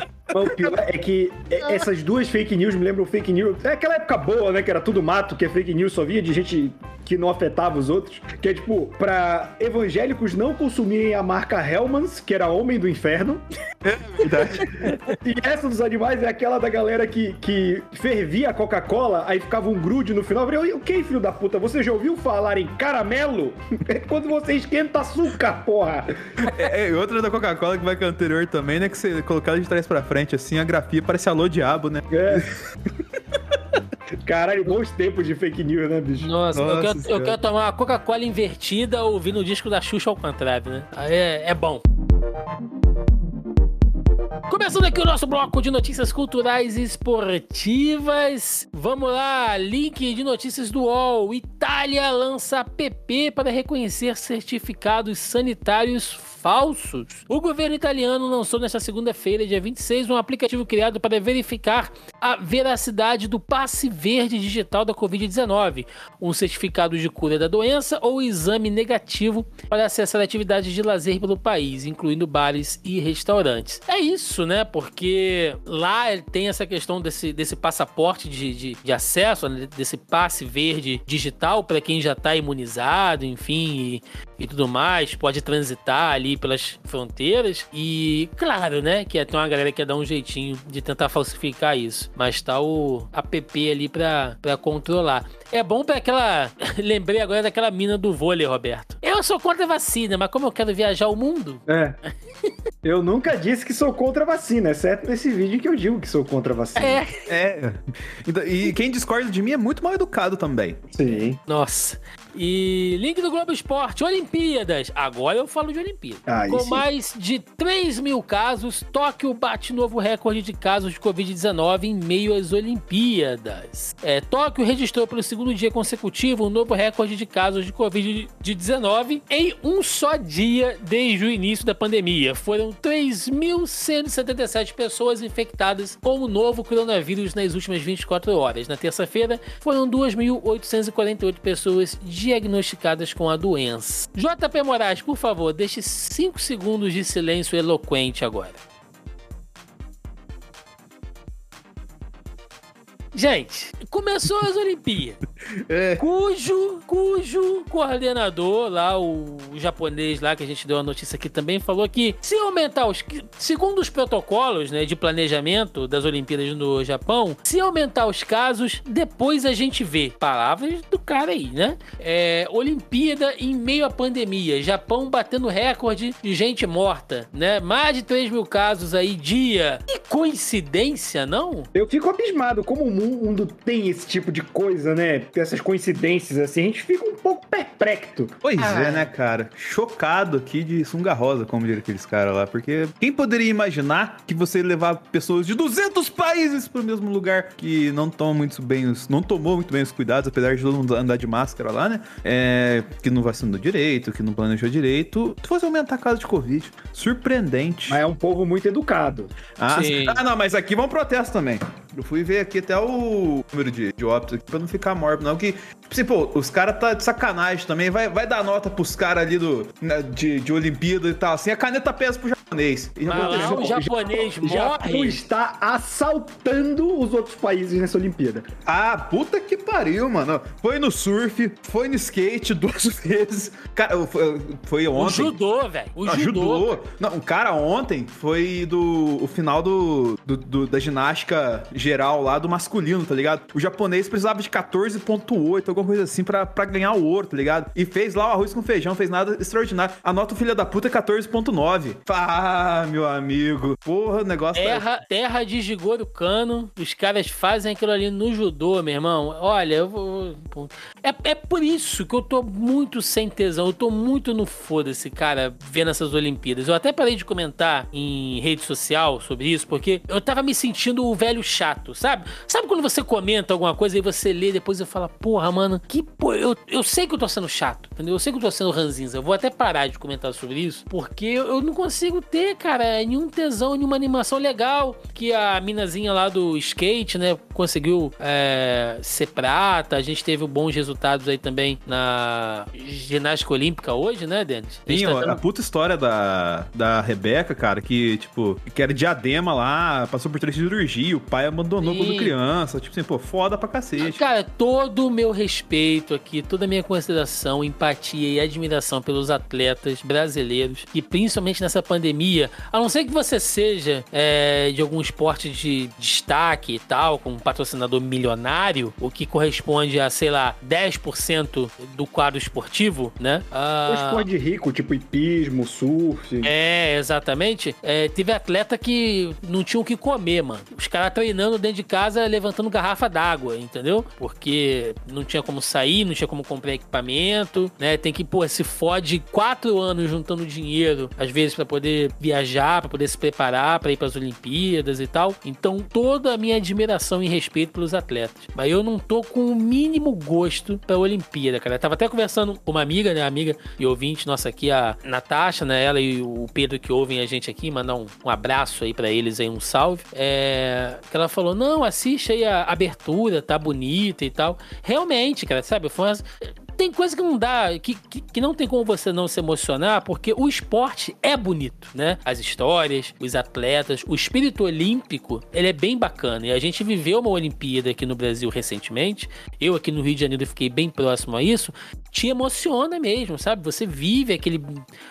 [LAUGHS] Mas o pior é que essas duas fake news me lembram fake news. É aquela época boa, né? Que era tudo mato, que é fake news, só vinha de gente que não afetava os outros. Que é tipo, pra evangélicos não consumirem a marca Hellmans, que era Homem do Inferno. É verdade. [LAUGHS] e essa dos animais é aquela da galera que, que fervia a Coca-Cola, aí ficava um grude no final. Eu falei, o que, filho da puta? Você já ouviu falar em caramelo? [LAUGHS] É quando você esquenta açúcar, porra. É, é outra da Coca-Cola que vai com anterior também, né? Que você colocar de trás pra frente, assim, a grafia parece alô diabo, né? É. [LAUGHS] Caralho, bons tempos de fake news, né, bicho? Nossa, Nossa eu, quero, eu, quero, tomar uma Coca-Cola invertida ouvindo o disco da Xuxa ao contrário, né? Aí é, é bom. Começando aqui o nosso bloco de notícias culturais e esportivas. Vamos lá, link de notícias do UOL. Itália lança PP para reconhecer certificados sanitários falsos. O governo italiano lançou nesta segunda-feira, dia 26, um aplicativo criado para verificar a veracidade do passe verde digital da Covid-19, um certificado de cura da doença ou exame negativo para acessar atividades de lazer pelo país, incluindo bares e restaurantes. É isso, né? Porque lá tem essa questão desse, desse passaporte de, de, de acesso, né? desse passe verde digital para quem já tá imunizado, enfim, e, e, tudo mais, pode transitar ali pelas fronteiras. E claro, né, que tem uma galera que quer dar um jeitinho de tentar falsificar isso. Mas tá o app ali pra controlar. É bom para aquela. [LAUGHS] Lembrei agora daquela mina do vôlei, Roberto. Eu sou contra a vacina, mas como eu quero viajar o mundo. É. eu nunca disse que sou contra a vacina, exceto nesse vídeo que eu digo que sou contra a vacina. É. É. Então, e quem discorda de mim é muito mal educado também. Sim. Nossa. E link do Globo Esporte, Olimpíadas. Agora eu falo de Olimpíadas. Ah, Com sim. mais de 3 mil casos, Tóquio bate novo recorde de casos de Covid-19 em meio às Olimpíadas. É, Tóquio registrou pelo segundo dia consecutivo um novo recorde de casos de Covid-19 em um só dia desde o início da pandemia. Foram 3.177 pessoas infectadas com o novo coronavírus nas últimas 24 horas. Na terça-feira, foram 2.848 pessoas diagnosticadas com a doença. JP Moraes, por favor, deixe 5 segundos de silêncio eloquente agora. Gente, começou as Olimpíadas. [LAUGHS] É. Cujo, cujo coordenador lá, o, japonês lá que a gente deu a notícia aqui também, falou que se aumentar os. Segundo os protocolos né, de planejamento das Olimpíadas no Japão, se aumentar os casos, depois a gente vê. Palavras do cara aí, né? É, Olimpíada em meio à pandemia. Japão batendo recorde de gente morta, né? Mais de 3 mil casos aí dia. Que coincidência, não? Eu fico abismado como o mundo tem esse tipo de coisa, né? essas coincidências assim, a gente fica um pouco perplexo. Pois ah. é, né, cara? Chocado aqui de sunga rosa, como diria aqueles caras lá, porque quem poderia imaginar que você levar pessoas de 200 países para o mesmo lugar que não toma muito bem os, não tomou muito bem os cuidados, apesar de todo mundo andar de máscara lá, né? É, que não vacinou direito, que não planejou direito, tu fosse aumentar a casa de Covid. Surpreendente. Mas é um povo muito educado. Ah, ah, não, mas aqui vão protesto também. Eu fui ver aqui até o número de, de óbitos aqui pra não ficar mórbido, não. Que, tipo assim, pô, os caras tá de sacanagem também. Vai, vai dar nota pros caras ali do, né, de, de Olimpíada e tal. Assim, a caneta pesa pro japonês. Mas o japonês morre. Japão está assaltando os outros países nessa Olimpíada. Ah, puta que pariu, mano. Foi no surf, foi no skate duas [LAUGHS] vezes. Cara, foi, foi ontem. O judô, velho. O Não, judô. judô. Não, o cara ontem foi do o final do, do, do da ginástica geral lá do masculino, tá ligado? O japonês precisava de 14.8, alguma coisa assim, pra, pra ganhar o ouro, tá ligado? E fez lá o arroz com feijão, fez nada extraordinário. Anota o filho da puta 14.9. Ah, meu amigo. Porra, o negócio terra, tá... Terra de Jigoro Kano. Os caras fazem aquilo ali no judô, meu irmão. Olha, eu vou... É, é por isso que eu tô muito sem tesão. Eu tô muito no foda-se, cara, vendo essas Olimpíadas. Eu até parei de comentar em rede social sobre isso, porque eu tava me sentindo o velho chato sabe? Sabe quando você comenta alguma coisa e você lê depois e fala, porra, mano, que pô, eu, eu sei que eu tô sendo chato, entendeu? Eu sei que eu tô sendo ranzinza. Eu vou até parar de comentar sobre isso, porque eu não consigo ter, cara, nenhum tesão, nenhuma animação legal. Que a minazinha lá do skate, né, conseguiu é, ser prata. A gente teve bons resultados aí também na ginástica olímpica hoje, né, Denis? A Sim, tá a puta história da, da Rebeca, cara, que, tipo, que era diadema lá, passou por três cirurgias, o pai abandonou Sim. quando criança. Tipo assim, pô, foda pra cacete. Cara, todo o meu respeito aqui, toda a minha consideração, empatia e admiração pelos atletas brasileiros e principalmente nessa pandemia, a não ser que você seja é, de algum esporte de destaque e tal, com um patrocinador milionário, o que corresponde a, sei lá, 10% do quadro esportivo, né? Ah, esporte de rico, tipo hipismo, surf. É, exatamente. É, teve atleta que não tinha o que comer, mano. Os caras treinando treinando dentro de casa levantando garrafa d'água, entendeu? Porque não tinha como sair, não tinha como comprar equipamento, né? Tem que, pô, se fode quatro anos juntando dinheiro, às vezes para poder viajar, para poder se preparar para ir para as Olimpíadas e tal. Então, toda a minha admiração e respeito pelos atletas. Mas eu não tô com o mínimo gosto pra Olimpíada, cara. Eu tava até conversando com uma amiga, né? Amiga e ouvinte nossa aqui, a Natasha, né? Ela e o Pedro que ouvem a gente aqui, mandar um, um abraço aí para eles aí, um salve. É, que ela falou: não, assiste aí a abertura, tá bonita e tal. Realmente, cara, sabe? Foi uma tem coisa que não dá, que, que, que, não tem como você não se emocionar, porque o esporte é bonito, né? As histórias, os atletas, o espírito olímpico, ele é bem bacana. E a gente viveu uma Olimpíada aqui no Brasil recentemente. Eu aqui no Rio de Janeiro fiquei bem próximo a isso. Te emociona mesmo, sabe? Você vive aquele,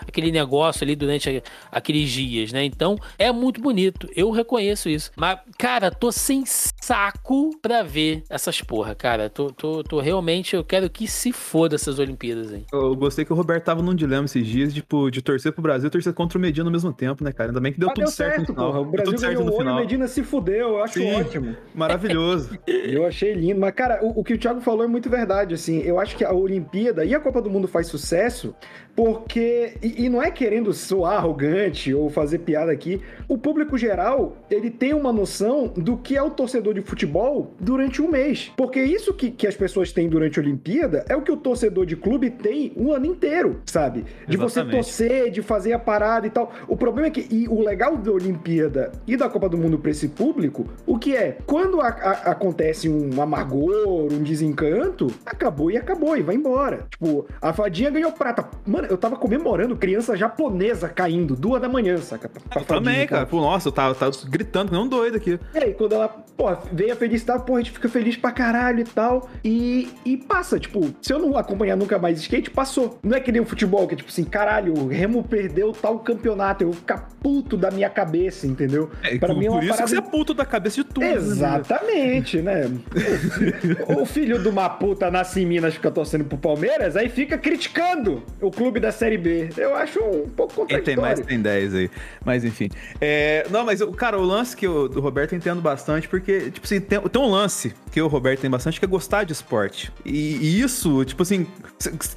aquele negócio ali durante aqueles dias, né? Então é muito bonito. Eu reconheço isso. Mas, cara, tô sem saco pra ver essas porra, cara. Tô, tô, tô realmente, eu quero que se foda essas Olimpíadas aí. Eu gostei que o Roberto tava num dilema esses dias, tipo, de torcer pro Brasil e torcer contra o Medina ao mesmo tempo, né, cara? Ainda bem que deu ah, tudo deu certo, certo no final. Porra. O Brasil ganhou no final. e o Medina se fudeu, eu acho Sim, ótimo. [LAUGHS] Maravilhoso. eu achei lindo. Mas, cara, o, o que o Thiago falou é muito verdade, assim. Eu acho que a Olimpíada e a Copa do Mundo faz sucesso porque, e, e, não é querendo soar arrogante ou fazer piada aqui, o público geral, ele tem uma noção do que é o torcedor de futebol durante um mês. Porque isso que, que as pessoas têm durante a Olimpíada é o que o torcedor de clube tem um ano inteiro, sabe? De Exatamente. você torcer, de fazer a parada e tal. O problema é que, e o legal da Olimpíada e da Copa do Mundo para esse público, o que é? Quando a, a, acontece um amargor, um desencanto, acabou e acabou e vai embora. Tipo, a fadinha ganhou prata. Mano, Mano, eu tava comemorando criança japonesa caindo, duas da manhã, saca? eu também, cara. Pô, nossa, eu tava, tava gritando, não doido aqui. E aí, quando ela, pô, veio a felicidade, pô, a gente fica feliz pra caralho e tal. E, e passa, tipo, se eu não acompanhar nunca mais skate, passou. Não é que nem o futebol, que é tipo assim, caralho, o Remo perdeu tal campeonato, eu vou ficar puto da minha cabeça, entendeu? É, pra por, mim é uma por isso parada... que você é puto da cabeça de tudo. Né? Exatamente, né? né? [LAUGHS] o filho de uma puta nasce em Minas fica torcendo pro Palmeiras, aí fica criticando o clube clube da Série B. Eu acho um pouco contraditório. Tem mais tem 10 aí. Mas enfim. É, não, mas, cara, o lance que eu, do Roberto eu entendo bastante, porque, tipo assim, tem, tem um lance que o Roberto tem bastante, que é gostar de esporte. E, e isso, tipo assim,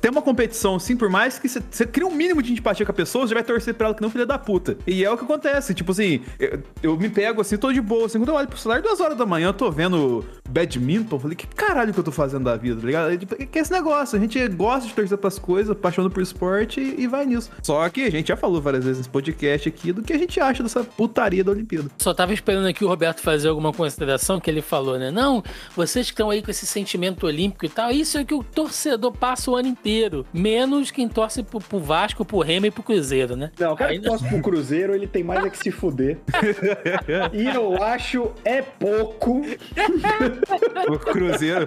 tem uma competição, assim, por mais que você cria um mínimo de empatia com a pessoa, você vai torcer pra ela que não filha da puta. E é o que acontece, tipo assim, eu, eu me pego assim, tô de boa, assim, quando eu olho pro celular, duas horas da manhã, eu tô vendo badminton, falei, que caralho que eu tô fazendo da vida, tá ligado? Tipo, que é esse negócio, a gente gosta de torcer pras coisas, apaixonado por esporte e, e vai nisso. Só que a gente já falou várias vezes nesse podcast aqui do que a gente acha dessa putaria da Olimpíada. Só tava esperando aqui o Roberto fazer alguma consideração que ele falou, né? Não, vocês que estão aí com esse sentimento olímpico e tal, isso é que o torcedor passa o ano inteiro. Menos quem torce pro, pro Vasco, pro Remo e pro Cruzeiro, né? Não, o cara aí, que torce pro Cruzeiro, ele tem mais é que se fuder. [LAUGHS] e eu acho é pouco. [LAUGHS] o Cruzeiro,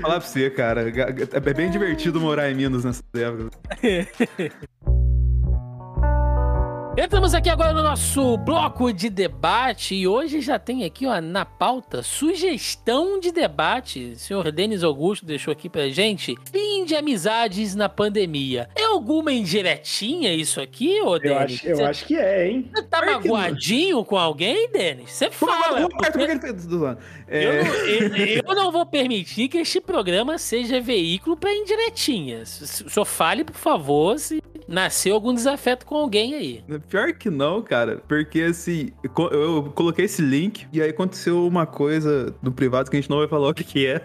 falar pra você, cara, é bem divertido morar em Minas nessa época. [LAUGHS] Yeah. [LAUGHS] Entramos aqui agora no nosso bloco de debate e hoje já tem aqui ó, na pauta sugestão de debate. O senhor Denis Augusto deixou aqui pra gente. Fim de amizades na pandemia. É alguma indiretinha isso aqui, ô Denis? Eu, acho, eu Cê, acho que é, hein? Você tá magoadinho com alguém, Denis? Você fala. Porque... É... Eu, não, eu, eu, não vou permitir que este programa seja veículo para indiretinhas. O senhor fale, por favor, se nasceu algum desafeto com alguém aí. Pior que não, cara. Porque assim, eu coloquei esse link e aí aconteceu uma coisa no privado que a gente não vai falar o que, que é.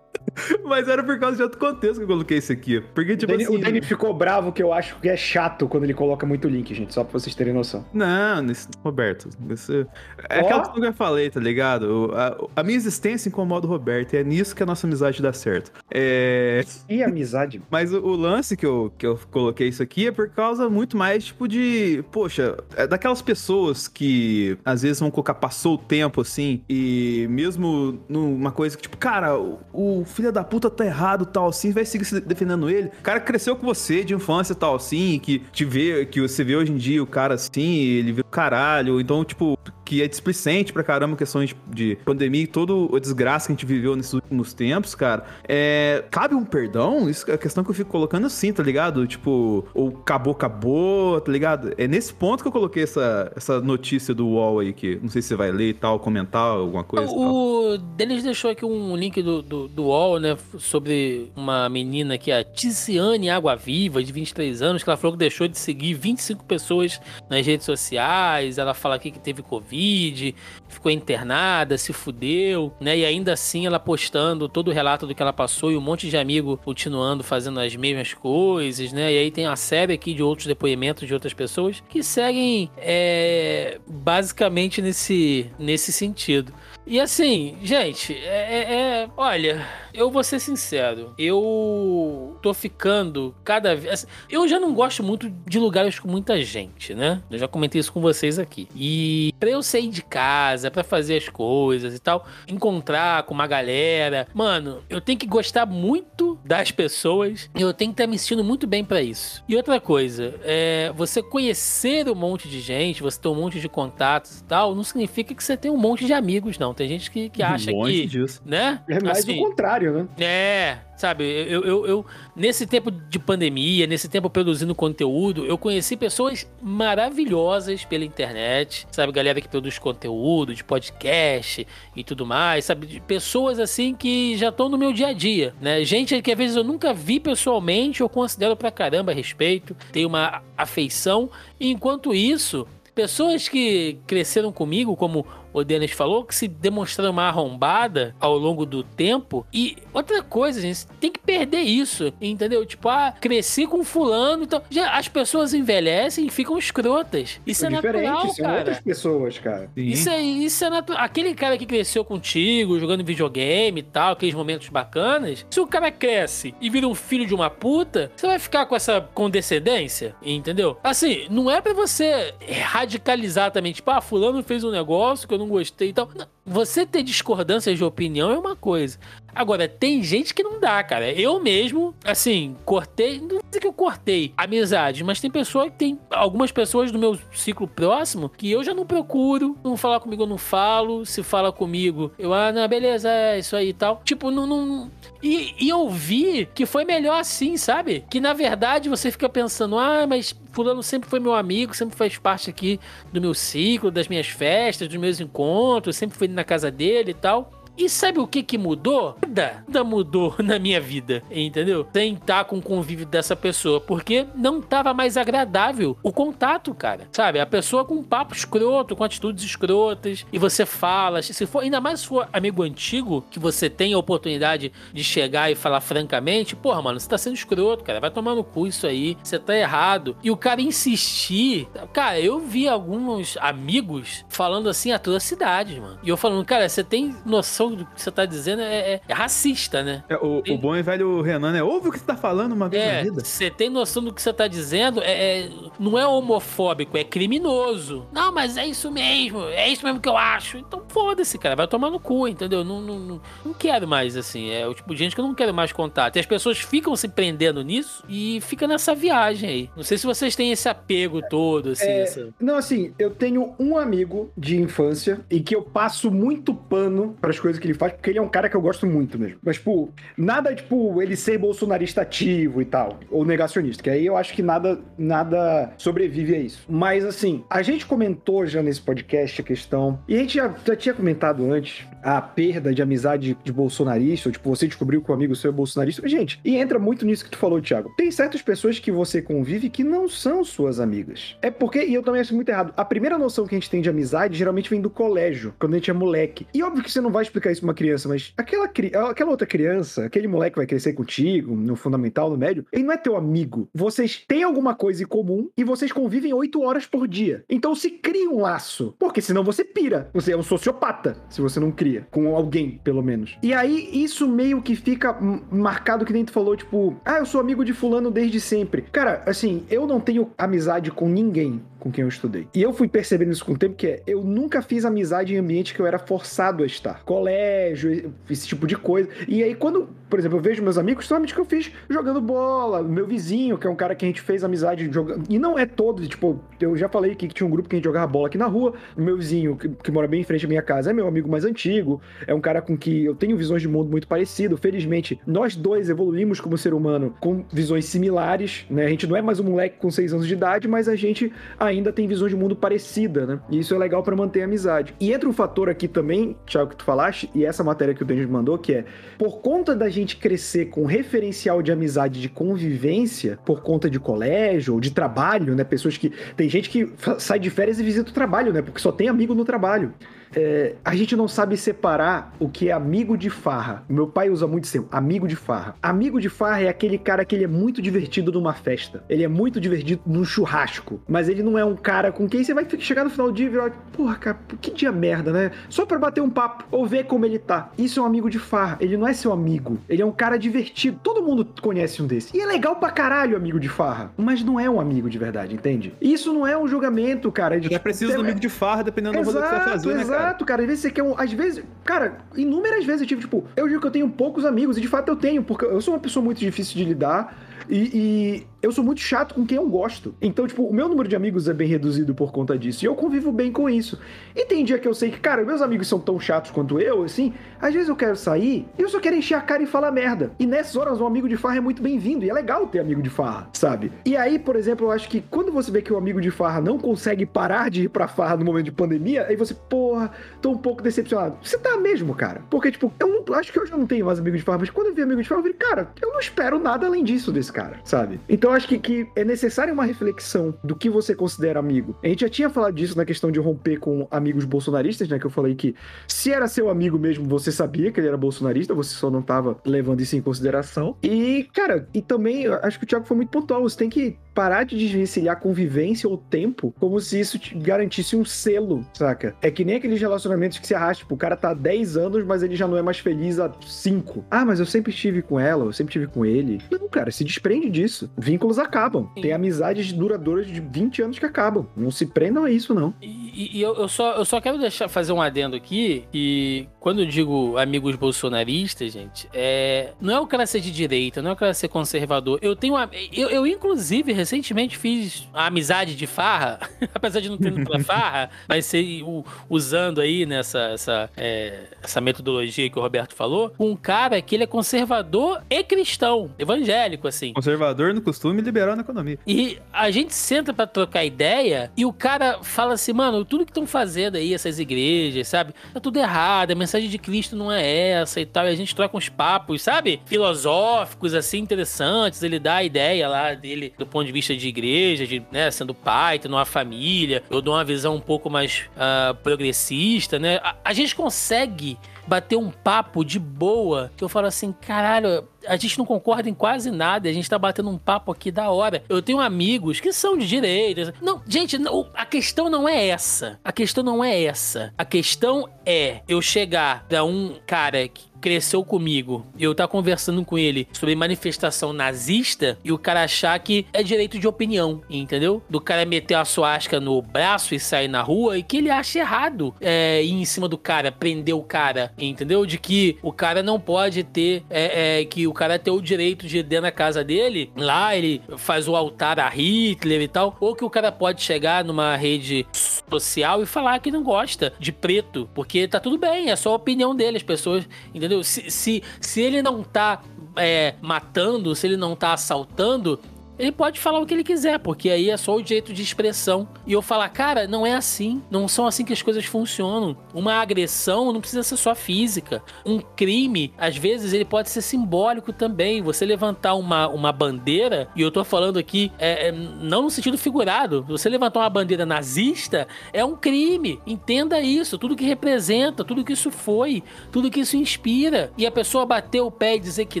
[LAUGHS] Mas era por causa de outro contexto que eu coloquei isso aqui. Porque, tipo o Danny, assim. O Danny ficou bravo que eu acho que é chato quando ele coloca muito link, gente. Só pra vocês terem noção. Não, nesse, Roberto. Nesse, é oh. aquela que eu falei, tá ligado? A, a, minha existência incomoda o Roberto. E é nisso que a nossa amizade dá certo. É. E amizade? [LAUGHS] Mas o, o, lance que eu, que eu coloquei isso aqui é por causa muito mais, tipo, de. Poxa, é daquelas pessoas que às vezes vão colocar, passou o tempo assim. E mesmo numa coisa que, tipo, cara, o filho da puta tá errado, tal assim, vai seguir se defendendo ele. O cara cresceu com você de infância, tal assim, que te vê, que você vê hoje em dia o cara assim, ele vê o caralho. Então, tipo, que é displicente pra caramba questões de pandemia e toda a desgraça que a gente viveu nesses últimos tempos, cara. É, cabe um perdão? Isso é a questão que eu fico colocando assim, tá ligado? Tipo, ou acabou, acabou, tá ligado? É nesse ponto que eu coloquei essa, essa notícia do UOL aí, que não sei se você vai ler e tal, comentar alguma coisa. O Denis deixou aqui um link do, do, do UOL, né, sobre uma menina que é a Tiziane Água Viva, de 23 anos, que ela falou que deixou de seguir 25 pessoas nas redes sociais. Ela fala aqui que teve Covid ficou internada, se fudeu, né? E ainda assim ela postando todo o relato do que ela passou e um monte de amigo continuando fazendo as mesmas coisas, né? E aí tem uma série aqui de outros depoimentos de outras pessoas que seguem é, basicamente nesse, nesse sentido. E assim, gente, é, é, é olha eu vou ser sincero. Eu tô ficando cada vez. Assim, eu já não gosto muito de lugares com muita gente, né? Eu já comentei isso com vocês aqui. E pra eu sair de casa, para fazer as coisas e tal, encontrar com uma galera, mano, eu tenho que gostar muito das pessoas e eu tenho que estar me sentindo muito bem para isso. E outra coisa, é você conhecer um monte de gente, você ter um monte de contatos e tal, não significa que você tem um monte de amigos, não. Tem gente que, que acha que. Disso. Né? É mais assim, o contrário, né? É, sabe? Eu, eu, eu, nesse tempo de pandemia, nesse tempo produzindo conteúdo, eu conheci pessoas maravilhosas pela internet, sabe? Galera que produz conteúdo, de podcast e tudo mais, sabe? Pessoas assim que já estão no meu dia a dia, né? Gente que às vezes eu nunca vi pessoalmente, eu considero pra caramba a respeito, tenho uma afeição. E enquanto isso, pessoas que cresceram comigo, como o Denis falou, que se demonstraram uma arrombada ao longo do tempo. E outra coisa, gente, tem que perder isso, entendeu? Tipo, ah, cresci com fulano, então já as pessoas envelhecem e ficam escrotas. Isso é, é natural, são cara. outras pessoas, cara. Isso é, isso é natural. Aquele cara que cresceu contigo, jogando videogame e tal, aqueles momentos bacanas, se o cara cresce e vira um filho de uma puta, você vai ficar com essa condescendência, entendeu? Assim, não é para você radicalizar também, tipo, ah, fulano fez um negócio que eu não não gostei e tal. Você ter discordâncias de opinião é uma coisa. Agora, tem gente que não dá, cara. Eu mesmo, assim, cortei. Não sei que eu cortei amizade, mas tem pessoa que tem. Algumas pessoas do meu ciclo próximo que eu já não procuro. Não falar comigo, eu não falo. Se fala comigo, eu, ah, não, beleza, é isso aí e tal. Tipo, não. não e, e eu vi que foi melhor assim, sabe? Que na verdade você fica pensando, ah, mas Fulano sempre foi meu amigo, sempre faz parte aqui do meu ciclo, das minhas festas, dos meus encontros, sempre fui na casa dele e tal. E sabe o que que mudou? Nada, nada mudou [LAUGHS] na minha vida, entendeu? Sem estar com o convívio dessa pessoa, porque não tava mais agradável o contato, cara. Sabe? A pessoa com um papo escroto, com atitudes escrotas, e você fala, se for, ainda mais se for amigo antigo, que você tem a oportunidade de chegar e falar francamente, porra, mano, você tá sendo escroto, cara, vai tomar no cu isso aí, você tá errado. E o cara insistir, cara, eu vi alguns amigos falando assim atrocidades, mano. E eu falando, cara, você tem noção noção do que você tá dizendo é, é, é racista, né? É, o, o, bom e velho Renan, né? Ouve o que você tá falando uma vez é, na vida. Você tem noção do que você tá dizendo, é, é, não é homofóbico, é criminoso. Não, mas é isso mesmo, é isso mesmo que eu acho. Então foda-se, cara, vai tomar no cu, entendeu? Não, não, não, não quero mais, assim. É o tipo de gente que eu não quero mais contato. E as pessoas ficam se prendendo nisso e fica nessa viagem aí. Não sei se vocês têm esse apego todo, assim. É, essa... Não, assim, eu tenho um amigo de infância e que eu passo muito pano para as coisas que ele faz, porque ele é um cara que eu gosto muito mesmo. Mas, tipo, nada, tipo, ele ser bolsonarista ativo e tal, ou negacionista, que aí eu acho que nada, nada sobrevive a isso. Mas, assim, a gente comentou já nesse podcast a questão, e a gente já, já tinha comentado antes, a perda de amizade de bolsonarista, ou, tipo, você descobriu que o amigo seu é bolsonarista. Gente, e entra muito nisso que tu falou, Thiago. Tem certas pessoas que você convive que não são suas amigas. É porque, e eu também acho muito errado, a primeira noção que a gente tem de amizade geralmente vem do colégio, quando a gente é moleque. E óbvio que você não vai explicar isso pra uma criança, mas aquela, aquela outra criança, aquele moleque que vai crescer contigo, no fundamental, no médio, ele não é teu amigo. Vocês têm alguma coisa em comum e vocês convivem oito horas por dia. Então se cria um laço. Porque senão você pira. Você é um sociopata se você não cria. Com alguém, pelo menos. E aí, isso meio que fica marcado que nem tu falou, tipo, ah, eu sou amigo de fulano desde sempre. Cara, assim, eu não tenho amizade com ninguém com quem eu estudei. E eu fui percebendo isso com o tempo, que é, eu nunca fiz amizade em ambiente que eu era forçado a estar. Colégio, esse tipo de coisa. E aí, quando, por exemplo, eu vejo meus amigos, são amigos que eu fiz jogando bola, meu vizinho, que é um cara que a gente fez amizade jogando. E não é todo, tipo, eu já falei que tinha um grupo que a gente jogava bola aqui na rua. Meu vizinho, que, que mora bem em frente à minha casa, é meu amigo mais antigo, é um cara com que eu tenho visões de mundo muito parecido. Felizmente, nós dois evoluímos como ser humano com visões similares, né? A gente não é mais um moleque com seis anos de idade, mas a gente ainda ainda tem visões de mundo parecida, né? E isso é legal para manter a amizade. E entra um fator aqui também, Thiago, que tu falaste, e essa matéria que o Denis mandou, que é por conta da gente crescer com referencial de amizade de convivência, por conta de colégio ou de trabalho, né? Pessoas que. Tem gente que sai de férias e visita o trabalho, né? Porque só tem amigo no trabalho. É, a gente não sabe separar o que é amigo de farra. Meu pai usa muito seu, amigo de farra. Amigo de farra é aquele cara que ele é muito divertido numa festa. Ele é muito divertido num churrasco. Mas ele não é um cara com quem você vai chegar no final do dia e virar, porra, cara, que dia merda, né? Só pra bater um papo ou ver como ele tá. Isso é um amigo de farra. Ele não é seu amigo. Ele é um cara divertido. Todo mundo conhece um desse. E é legal pra caralho, amigo de farra. Mas não é um amigo de verdade, entende? Isso não é um julgamento, cara. De, é preciso do amigo de farra, dependendo do rolê que você vai fazer, Exato, né, cara? Cara? Às vezes você quer um. Às vezes, cara, inúmeras vezes eu tive, tipo, eu digo que eu tenho poucos amigos, e de fato eu tenho, porque eu sou uma pessoa muito difícil de lidar. E, e, eu sou muito chato com quem eu gosto. Então, tipo, o meu número de amigos é bem reduzido por conta disso. E eu convivo bem com isso. E tem dia que eu sei que, cara, meus amigos são tão chatos quanto eu, assim. Às vezes eu quero sair e eu só quero encher a cara e falar merda. E nessas horas, um amigo de farra é muito bem-vindo. E é legal ter amigo de farra, sabe? E aí, por exemplo, eu acho que quando você vê que o amigo de farra não consegue parar de ir pra farra no momento de pandemia, aí você, porra, tô um pouco decepcionado. Você tá mesmo, cara. Porque, tipo, eu não, acho que eu já não tenho mais amigo de farra, mas quando eu vi amigo de farra, eu falei, cara, eu não espero nada além disso desse cara, sabe? Então acho que, que é necessária uma reflexão do que você considera amigo. A gente já tinha falado disso na questão de romper com amigos bolsonaristas, né? Que eu falei que se era seu amigo mesmo, você sabia que ele era bolsonarista, você só não tava levando isso em consideração. E, cara, e também acho que o Thiago foi muito pontual. Você tem que parar de desvencilhar convivência ou tempo como se isso te garantisse um selo, saca? É que nem aqueles relacionamentos que se arrastam. Tipo, o cara tá há 10 anos, mas ele já não é mais feliz há 5. Ah, mas eu sempre estive com ela, eu sempre estive com ele. Não, cara, se desprende disso. Vínculos acabam. Sim. Tem amizades duradouras de 20 anos que acabam. Não se prendam a isso, não. E, e eu, eu, só, eu só quero deixar fazer um adendo aqui. E quando eu digo amigos bolsonaristas, gente, é, não é o cara ser de direita, não é o cara ser conservador. Eu tenho. Eu, eu inclusive, recentemente fiz a amizade de farra, [LAUGHS] apesar de não ter ido pra [LAUGHS] farra, mas ser, usando aí nessa essa, é, essa metodologia que o Roberto falou, um cara que ele é conservador e cristão, evangélico, assim. Conservador no costume liberal na economia. E a gente senta para trocar ideia e o cara fala assim, mano, tudo que estão fazendo aí, essas igrejas, sabe? Tá tudo errado, a mensagem de Cristo não é essa e tal. E a gente troca uns papos, sabe? Filosóficos, assim, interessantes. Ele dá a ideia lá dele do ponto de vista de igreja, de, né, sendo pai, tendo uma família. Eu dou uma visão um pouco mais uh, progressista, né? A, a gente consegue bater um papo de boa, que eu falo assim, caralho, a gente não concorda em quase nada, a gente tá batendo um papo aqui da hora. Eu tenho amigos que são de direita. Não, gente, não, a questão não é essa. A questão não é essa. A questão é eu chegar pra um cara que cresceu comigo eu tá conversando com ele sobre manifestação nazista e o cara achar que é direito de opinião, entendeu? Do cara meter a suasca no braço e sair na rua e que ele acha errado é, ir em cima do cara, prender o cara, entendeu? De que o cara não pode ter, é, é, que o cara tem o direito de ir dentro da casa dele, lá ele faz o altar a Hitler e tal, ou que o cara pode chegar numa rede social e falar que não gosta de preto, porque tá tudo bem, é só a opinião dele, as pessoas, entendeu? Entendeu? Se, se, se ele não tá é, matando, se ele não tá assaltando, ele pode falar o que ele quiser, porque aí é só o direito de expressão. E eu falar, cara, não é assim. Não são assim que as coisas funcionam. Uma agressão não precisa ser só física. Um crime, às vezes, ele pode ser simbólico também. Você levantar uma, uma bandeira, e eu tô falando aqui, é, é, não no sentido figurado. Você levantar uma bandeira nazista é um crime. Entenda isso. Tudo que representa, tudo que isso foi, tudo que isso inspira. E a pessoa bater o pé e dizer que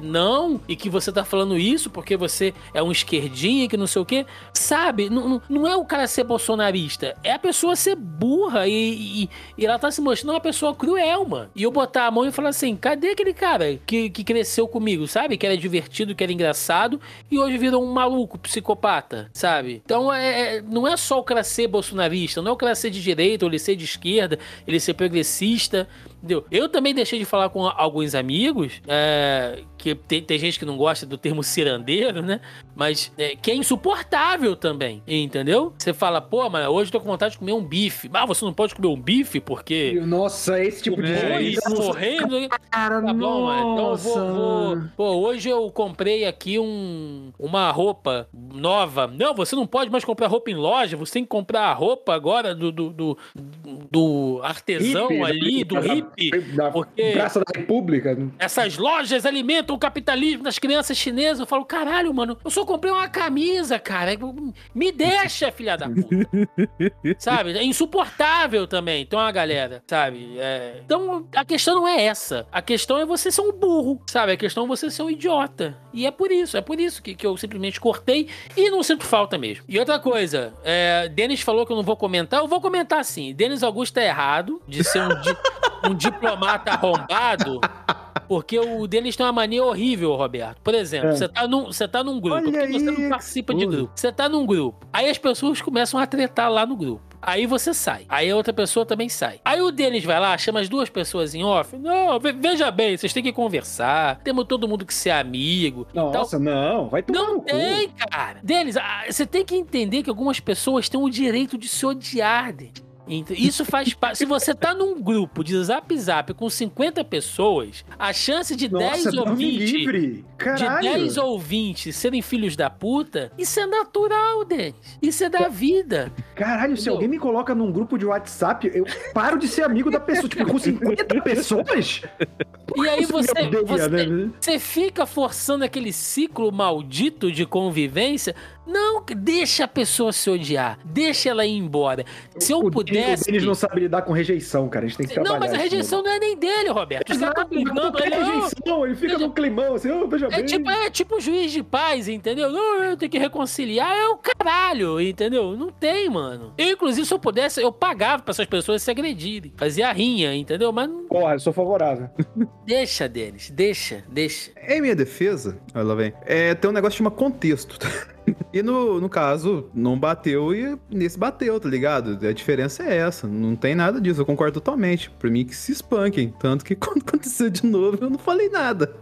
não, e que você tá falando isso porque você é um esquerdista esquerdinha, que não sei o quê. Sabe? Não, não é o cara ser bolsonarista, é a pessoa ser burra e, e, e, ela tá se mostrando uma pessoa cruel, mano. E eu botar a mão e falar assim: cadê aquele cara que, que cresceu comigo, sabe? Que era divertido, que era engraçado e hoje virou um maluco, psicopata, sabe? Então é, é, não é só o cara ser bolsonarista, não é o cara ser de direita ou ele ser de esquerda, ele ser progressista. Entendeu? Eu também deixei de falar com alguns amigos, é, que tem, tem, gente que não gosta do termo cirandeiro, né? Mas é, que é insuportável também, entendeu? Você fala, pô, mas hoje eu tô com vontade de comer um bife. Ah, você não pode comer um bife porque. Nossa, esse tipo de gente. Tá morrendo. Cara, tá bom, mano. Então vou, vou. Pô, hoje eu comprei aqui um, uma roupa nova. Não, você não pode mais comprar roupa em loja, você tem que comprar a roupa agora do, do, do, do artesão hippie, ali, do hippie porque Praça da República. Essas lojas alimentam o capitalismo das crianças chinesas. Eu falo, caralho, mano, eu eu comprei uma camisa, cara. Me deixa, filha da puta. [LAUGHS] sabe? É insuportável também. Então, a galera, sabe? É... Então, a questão não é essa. A questão é você ser um burro, sabe? A questão é você ser um idiota. E é por isso, é por isso que, que eu simplesmente cortei e não sinto falta mesmo. E outra coisa, é, Denis falou que eu não vou comentar. Eu vou comentar sim. Denis Augusto é errado de ser um, di um [LAUGHS] diplomata arrombado. Porque o Denis tem uma mania horrível, Roberto. Por exemplo, é. você tá, num, você tá num grupo, Olha porque você não participa de grupo. Você tá num grupo. Aí as pessoas começam a tretar lá no grupo. Aí você sai. Aí a outra pessoa também sai. Aí o Denis vai lá, chama as duas pessoas em off. Não, veja bem, vocês têm que conversar. Temos todo mundo que ser amigo. Nossa, não, vai tomar Não tem, cu. cara. Denis, ah, você tem que entender que algumas pessoas têm o direito de se odiar, Denis. Isso faz parte. Se você tá num grupo de zap zap com 50 pessoas, a chance de Nossa, 10 ou 20. Livre. De 10 ou 20 serem filhos da puta, isso é natural, Denis. Isso é da vida. Caralho, Entendeu? se alguém me coloca num grupo de WhatsApp, eu paro de ser amigo da pessoa. Tipo, com 50 pessoas? E aí você, você, né? você fica forçando aquele ciclo maldito de convivência não, deixa a pessoa se odiar. Deixa ela ir embora. Se eu o pudesse. Eles não sabem lidar com rejeição, cara. A gente tem que trabalhar. Não, mas a rejeição não é nem dele, Roberto. Você tá brigando ele. rejeição, ele fica no climão, assim, oh, veja é bem. Tipo, é tipo juiz de paz, entendeu? Não, eu tenho que reconciliar. É o caralho, entendeu? Não tem, mano. Eu, inclusive, se eu pudesse, eu pagava pra essas pessoas se agredirem. Fazia rinha, entendeu? Mas. Porra, eu sou favorável. [LAUGHS] Deixa deles, deixa, deixa. Em minha defesa, ela vem. É, tem um negócio que chama contexto. E no, no caso, não bateu e nesse bateu, tá ligado? A diferença é essa. Não tem nada disso, eu concordo totalmente. Pra mim que se espanquem. Tanto que [LAUGHS] quando aconteceu de novo, eu não falei nada.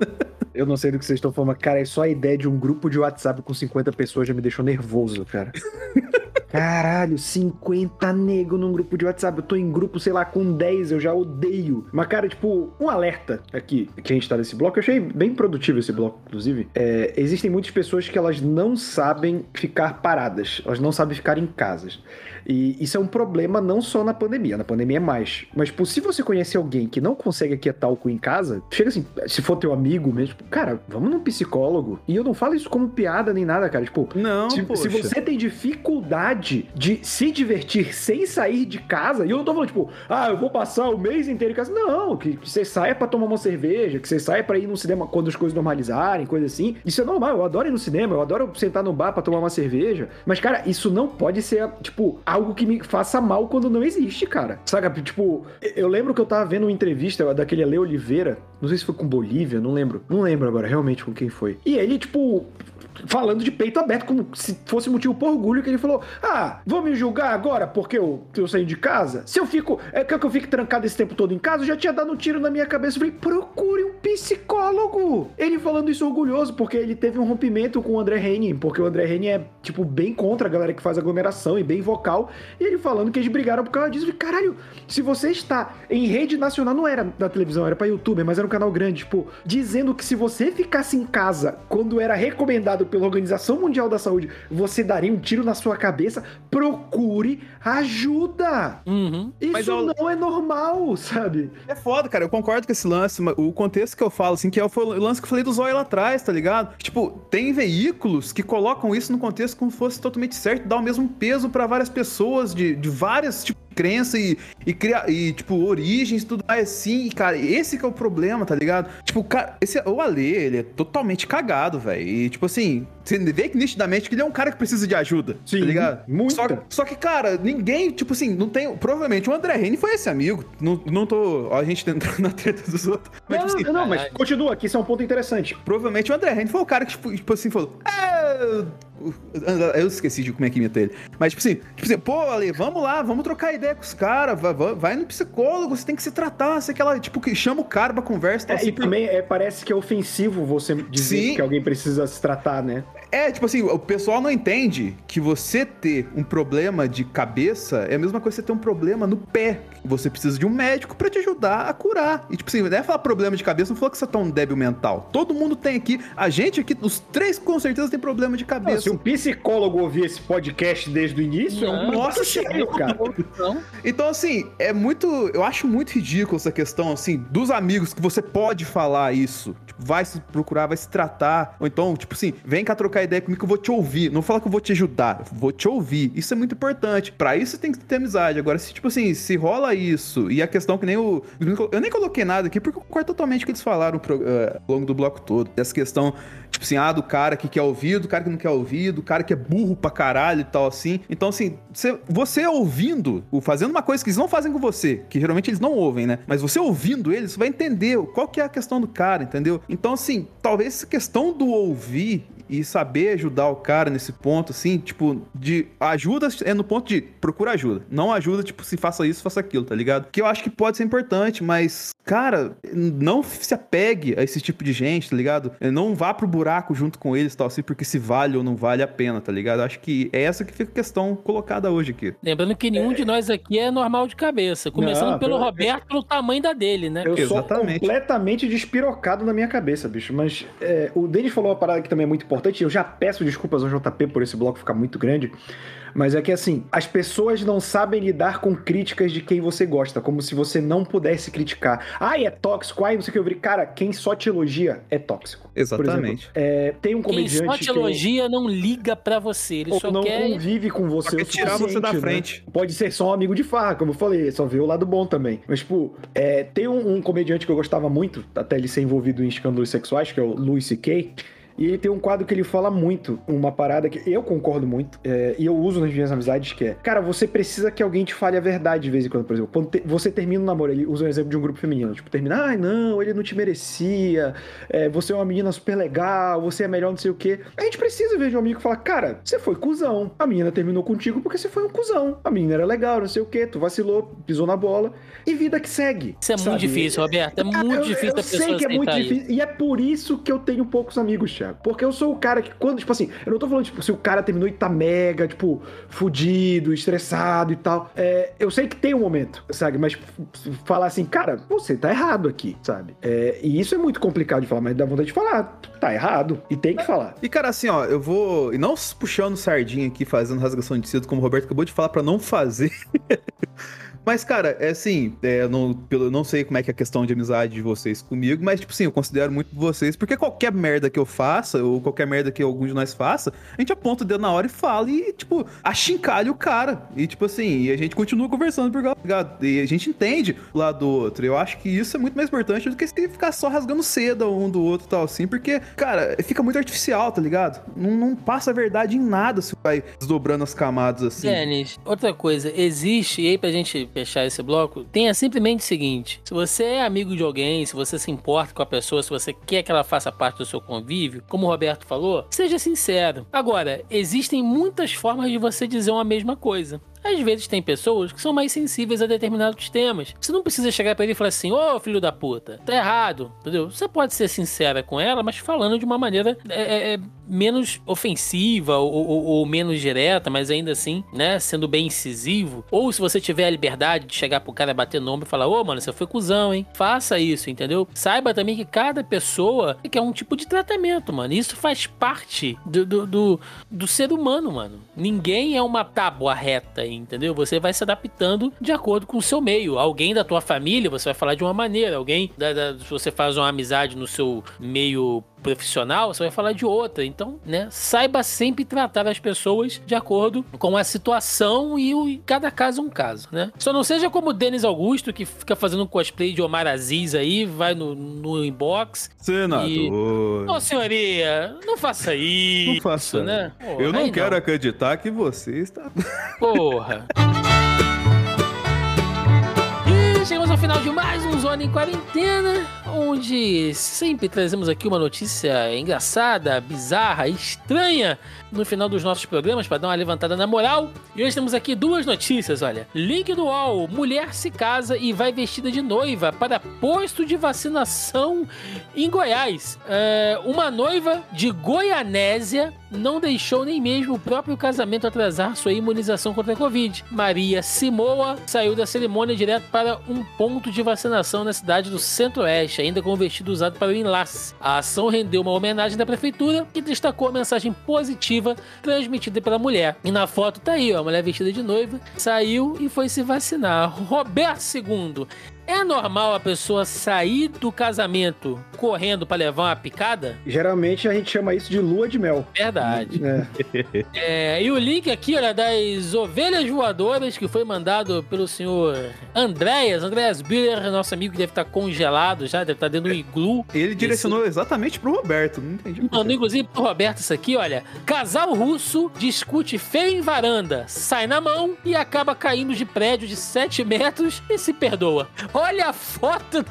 Eu não sei do que vocês estão falando, mas, cara, é só a ideia de um grupo de WhatsApp com 50 pessoas já me deixou nervoso, cara. [LAUGHS] Caralho, 50 nego num grupo de WhatsApp. Eu tô em grupo, sei lá, com 10, eu já odeio. Mas, cara, tipo, um alerta aqui que a gente tá nesse bloco. Eu achei bem produtivo esse bloco, inclusive. É, existem muitas pessoas que elas não sabem ficar paradas, elas não sabem ficar em casas. E isso é um problema não só na pandemia, na pandemia é mais. Mas, tipo, se você conhece alguém que não consegue aquietar o cu em casa, chega assim, se for teu amigo mesmo, tipo, cara, vamos num psicólogo. E eu não falo isso como piada nem nada, cara. Tipo, não, se, se você tem dificuldade de se divertir sem sair de casa, e eu não tô falando, tipo, ah, eu vou passar o mês inteiro em casa. Não, que, que você saia para tomar uma cerveja, que você saia para ir no cinema quando as coisas normalizarem, coisa assim. Isso é normal, eu adoro ir no cinema, eu adoro sentar no bar para tomar uma cerveja. Mas, cara, isso não pode ser, tipo, algo que me faça mal quando não existe, cara. Sabe? Tipo, eu lembro que eu tava vendo uma entrevista daquele Ale Oliveira, não sei se foi com Bolívia, não lembro. Não lembro agora realmente com quem foi. E ele, tipo, falando de peito aberto, como se fosse motivo por orgulho, que ele falou: Ah, vou me julgar agora porque eu, eu saí de casa? Se eu fico. É que eu fico trancado esse tempo todo em casa, eu já tinha dado um tiro na minha cabeça. Eu falei: procure um psicólogo. Ele falando isso orgulhoso, porque ele teve um rompimento com o André Henning, porque o André Henning é, tipo, bem contra a galera que faz aglomeração e bem vocal. E ele falando que eles brigaram por causa disso. Eu falei: caralho, se você está em rede nacional, não era da televisão, era pra YouTube, mas era um canal grande, tipo, dizendo que se você ficasse em casa quando era recomendado pela Organização Mundial da Saúde, você daria um tiro na sua cabeça, procure ajuda. Uhum. Isso eu... não é normal, sabe? É foda, cara. Eu concordo com esse lance, mas o contexto que eu falo, assim, que é o lance que eu falei do zóio lá atrás, tá ligado? Tipo, tem veículos que colocam isso no contexto como se fosse totalmente certo, dá o mesmo peso para várias pessoas de, de várias, tipo, crença e, e, cria, e, tipo, origens, tudo mais assim. E, cara, esse que é o problema, tá ligado? Tipo, cara, esse, o Ale, ele é totalmente cagado, velho. E, tipo assim, você vê que nitidamente que ele é um cara que precisa de ajuda, tá Sim, tá ligado? Muito. Só, só, que, cara, ninguém, tipo assim, não tem. Provavelmente o André Rene foi esse amigo. Não, não tô. Ó, a gente entrando [LAUGHS] na treta dos outros. Mas, não, tipo assim, não, mas continua aqui, isso é um ponto interessante. Provavelmente o André Rene foi o cara que, tipo, tipo assim, falou. É eu esqueci de como é que imita ele. Mas, tipo assim, tipo assim, pô, Ale, vamos lá, vamos trocar ideia com os caras, vai, vai, no psicólogo, você tem que se tratar, você aquela, tipo, que chama o cara pra conversa. Tá, é, assim, e também é, parece que é ofensivo você dizer Sim. que alguém precisa se tratar, né? É, tipo assim, o pessoal não entende que você ter um problema de cabeça é a mesma coisa que você ter um problema no pé. Você precisa de um médico para te ajudar a curar. E, tipo assim, não é falar problema de cabeça, não falou que você tá um débil mental. Todo mundo tem aqui, a gente aqui, os três com certeza tem problema de cabeça. Não, se um psicólogo ouvir esse podcast desde o início, não, é um nossa cheio, cara. Então, assim, é muito. Eu acho muito ridículo essa questão, assim, dos amigos que você pode falar isso. Tipo, vai se procurar, vai se tratar. Ou então, tipo assim, vem cá trocar trocar ideia comigo que eu vou te ouvir. Não fala que eu vou te ajudar, vou te ouvir. Isso é muito importante. Para isso tem que ter amizade. Agora, se tipo assim, se rola isso e a questão que nem o. Eu nem coloquei nada aqui porque eu concordo totalmente o que eles falaram pro, uh, ao longo do bloco todo. Essa questão, tipo assim, ah, do cara que quer ouvir, do cara que não quer ouvir, do cara que é burro pra caralho e tal, assim. Então, assim, você, você ouvindo, fazendo uma coisa que eles não fazem com você, que geralmente eles não ouvem, né? Mas você ouvindo eles, você vai entender qual que é a questão do cara, entendeu? Então, assim, talvez essa questão do ouvir e saber ajudar o cara nesse ponto, assim, tipo, de ajuda é no ponto de procura ajuda. Não ajuda, tipo, se faça isso, faça aquilo, tá ligado? Que eu acho que pode ser importante, mas, cara, não se apegue a esse tipo de gente, tá ligado? Não vá pro buraco junto com eles, tal, assim, porque se vale ou não vale a pena, tá ligado? Eu acho que é essa que fica a questão colocada hoje aqui. Lembrando que nenhum é... de nós aqui é normal de cabeça, começando não, pelo eu... Roberto, pelo tamanho da dele, né? Eu Exatamente. sou completamente despirocado na minha cabeça, bicho, mas é, o Denis falou uma parada que também é muito importante, eu já peço desculpas ao JP por esse bloco ficar muito grande, mas é que assim, as pessoas não sabem lidar com críticas de quem você gosta, como se você não pudesse criticar. Ai, é tóxico, ai, não sei o que eu vi. Cara, quem só te elogia é tóxico. Exatamente. Exemplo, é, tem um comediante. Quem só te elogia não liga para você. Ele só não quer... convive com você. Só quer tirar você da né? frente. Né? Pode ser só um amigo de farra, como eu falei, só vê o lado bom também. Mas, tipo, é, tem um, um comediante que eu gostava muito, até ele ser envolvido em escândalos sexuais, que é o Louis C.K. E ele tem um quadro que ele fala muito, uma parada que eu concordo muito, é, e eu uso nas minhas amizades, que é, cara, você precisa que alguém te fale a verdade de vez em quando, por exemplo. Quando te, você termina um namoro, ele usa um exemplo de um grupo feminino, tipo, termina, ai, não, ele não te merecia, é, você é uma menina super legal, você é melhor não sei o quê. A gente precisa ver de um amigo que fala, cara, você foi cuzão, a menina terminou contigo porque você foi um cuzão, a menina era legal, não sei o quê, tu vacilou, pisou na bola, e vida que segue. Isso é sabe? muito difícil, Roberto, é muito eu, difícil eu, eu a pessoa sei que é muito difícil, e é por isso que eu tenho poucos amigos, Thiago, porque eu sou o cara que quando, tipo assim, eu não tô falando, tipo, se o cara terminou e tá mega, tipo, fudido, estressado e tal. É, eu sei que tem um momento, sabe? Mas falar assim, cara, você tá errado aqui, sabe? É, e isso é muito complicado de falar, mas dá vontade de falar, tá errado. E tem que falar. E, cara, assim, ó, eu vou. E não puxando sardinha aqui, fazendo rasgação de cedo, como o Roberto acabou de falar, para não fazer. [LAUGHS] Mas, cara, é assim, é, não, pelo, não sei como é que é a questão de amizade de vocês comigo, mas, tipo assim, eu considero muito vocês, porque qualquer merda que eu faça, ou qualquer merda que algum de nós faça, a gente aponta o dedo na hora e fala e, tipo, achincalha o cara. E, tipo assim, e a gente continua conversando por ligado? E a gente entende o lado do outro. Eu acho que isso é muito mais importante do que ficar só rasgando seda um do outro e tal, assim, porque, cara, fica muito artificial, tá ligado? Não, não passa a verdade em nada se vai desdobrando as camadas assim. Denis, outra coisa, existe, e aí pra gente fechar esse bloco, tenha simplesmente o seguinte: se você é amigo de alguém, se você se importa com a pessoa, se você quer que ela faça parte do seu convívio, como o Roberto falou, seja sincero. Agora, existem muitas formas de você dizer uma mesma coisa. Às vezes tem pessoas que são mais sensíveis a determinados temas. Você não precisa chegar para ele e falar assim: Ô oh, filho da puta, tá errado, entendeu? Você pode ser sincera com ela, mas falando de uma maneira é, é, é menos ofensiva ou, ou, ou, menos direta, mas ainda assim, né, sendo bem incisivo. Ou se você tiver a liberdade de chegar pro cara bater no ombro e falar: Ô, oh, mano, você foi cuzão, hein? Faça isso, entendeu? Saiba também que cada pessoa quer um tipo de tratamento, mano. Isso faz parte do, do, do, do ser humano, mano. Ninguém é uma tábua reta entendeu? Você vai se adaptando de acordo com o seu meio. Alguém da tua família, você vai falar de uma maneira. Alguém, da, da, se você faz uma amizade no seu meio profissional, você vai falar de outra. Então, né, saiba sempre tratar as pessoas de acordo com a situação e o, cada caso é um caso, né? Só não seja como o Denis Augusto, que fica fazendo um cosplay de Omar Aziz aí, vai no, no inbox. Senador. E... Ô, senhoria, não faça isso. Não faça. Né? Porra, Eu não quero não. acreditar que você está. Porra. [LAUGHS] chegamos ao final de mais um Zona em Quarentena, onde sempre trazemos aqui uma notícia engraçada, bizarra, estranha no final dos nossos programas para dar uma levantada na moral. E hoje temos aqui duas notícias, olha. Link do UOL, mulher se casa e vai vestida de noiva para posto de vacinação em Goiás. É, uma noiva de Goianésia não deixou nem mesmo o próprio casamento atrasar sua imunização contra a Covid. Maria Simoa saiu da cerimônia direto para um ponto de vacinação na cidade do Centro-Oeste, ainda com o vestido usado para o enlace. A ação rendeu uma homenagem da prefeitura, que destacou a mensagem positiva transmitida pela mulher. E na foto tá aí, ó, a mulher vestida de noiva saiu e foi se vacinar. Roberto II, É normal a pessoa sair do casamento correndo para levar uma picada? Geralmente a gente chama isso de lua de mel. Verdade. É. [LAUGHS] é, e o link aqui, olha, das ovelhas voadoras que foi mandado pelo senhor Andréas, Andréas Biller, nosso amigo que deve estar congelado já, deve estar dentro do iglu. Ele direcionou Esse... exatamente pro Roberto, não entendi. Mandou inclusive pro Roberto isso aqui, olha. Casal russo discute feio em varanda, sai na mão e acaba caindo de prédio de 7 metros e se perdoa. Olha a foto.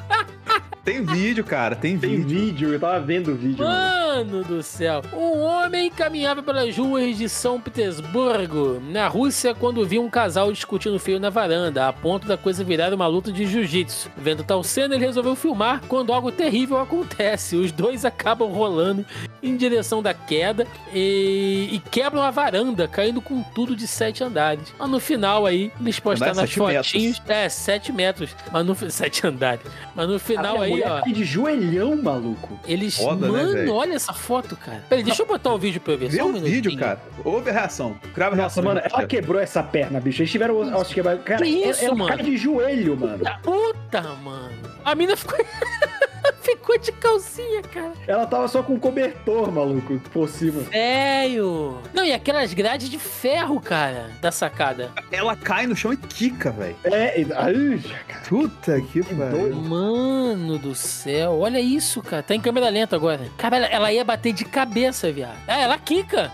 Tem vídeo, cara, tem, tem vídeo. Tem vídeo, eu tava vendo o vídeo. Mano, mano do céu. Um homem caminhava pelas ruas de São Petersburgo, na Rússia, quando viu um casal discutindo feio na varanda, a ponto da coisa virar uma luta de jiu-jitsu. Vendo tal cena, ele resolveu filmar quando algo terrível acontece. Os dois acabam rolando em direção da queda e, e quebram a varanda, caindo com tudo de sete andares. Mas no final aí, eles postaram nas fotinhos. Metros. É, sete metros. Mas no. [LAUGHS] Sete andares. Mas no final aí, ó. de joelhão, maluco. Eles. Foda, né, mano, né, olha essa foto, cara. Peraí, deixa eu botar o vídeo pra eu ver. Vê um o vídeo, cara. Ouve a reação. Crava a reação. Nossa, mano, ela quebrou essa perna, bicho. Eles tiveram os quebrados. Cara, que isso, ela, ela mano? cai de joelho, mano. Puta, mano. A mina ficou. [LAUGHS] ficou de calcinha, cara. Ela tava só com cobertor, maluco, por cima. Velho. Não, e aquelas grades de ferro, cara, da sacada. Ela cai no chão e quica, velho. É, e... Ai, cara. Puta que pariu. Mano do céu, olha isso, cara. Tá em câmera lenta agora. Cara, ela, ela ia bater de cabeça, viado. É, ela quica.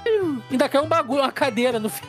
Ainda caiu um bagulho, uma cadeira [LAUGHS] no fim.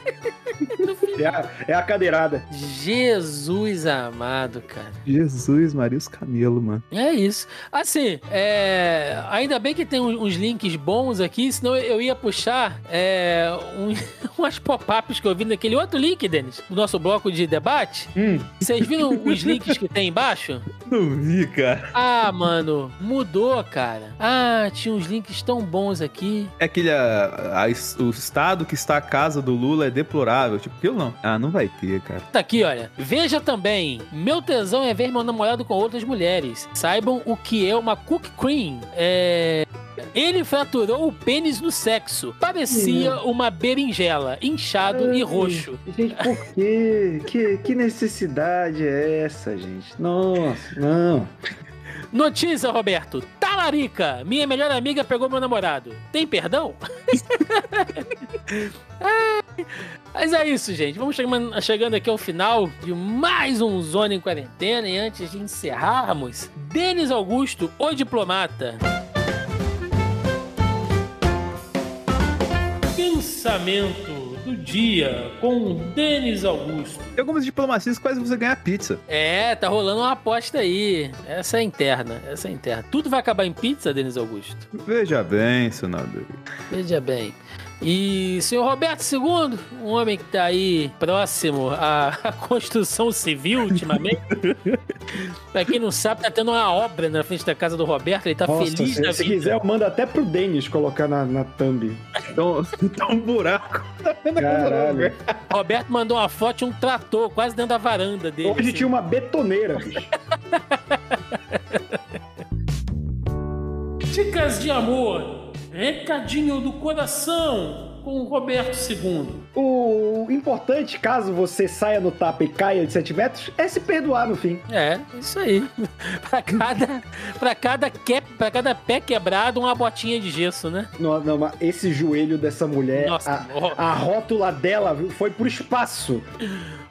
É a, é a cadeirada. Jesus amado, cara. Jesus, Maria, os camelos, mano. É isso. Assim, é... ainda bem que tem uns links bons aqui, senão eu ia puxar é... um... [LAUGHS] umas pop-ups que eu vi naquele outro link, Denis, do nosso bloco de debate. Hum. Vocês viram os links que tem embaixo? Não vi, cara. Ah, mano, mudou, cara. Ah, tinha uns links tão bons aqui. É aquele. A, a, o estado que está a casa do Lula é deplorável. Tipo, aquilo não. Ah, não vai ter, cara. Tá aqui, olha. Veja também. Meu tesão é ver meu namorado com outras mulheres. Saibam o que é uma cook cream. É. Ele fraturou o pênis no sexo. Parecia uma berinjela, inchado Ai, e roxo. Gente, por quê? que, que necessidade é essa, gente? Nossa, não. Notícia, Roberto. Talarica, minha melhor amiga pegou meu namorado. Tem perdão? [LAUGHS] Mas é isso, gente. Vamos chegando aqui ao final de mais um Zona em Quarentena. E antes de encerrarmos, Denis Augusto, o diplomata. Pensamento do dia com Denis Augusto. Tem algumas diplomacias que quase você ganha pizza. É, tá rolando uma aposta aí. Essa é interna, essa é interna. Tudo vai acabar em pizza, Denis Augusto? Veja bem, senador. Veja bem. E senhor Roberto II, um homem que está aí próximo à, [LAUGHS] à, construção civil ultimamente. [LAUGHS] pra quem não sabe, tá tendo uma obra na frente da casa do Roberto, ele tá Nossa, feliz se, da se vida. quiser, eu mando até pro Denis colocar na, na thumb. Então, tá [LAUGHS] um buraco. Caralho. Roberto mandou uma foto de um trator quase dentro da varanda dele. Hoje assim. tinha uma betoneira, bicho. Dicas de amor Recadinho do coração com o Roberto II. O importante, caso você saia no tapa e caia de 7 metros, é se perdoar no fim. É, isso aí. [LAUGHS] pra cada, pra cada, que, pra cada pé quebrado, uma botinha de gesso, né? Não, não, mas esse joelho dessa mulher, Nossa, a, a rótula dela foi pro espaço.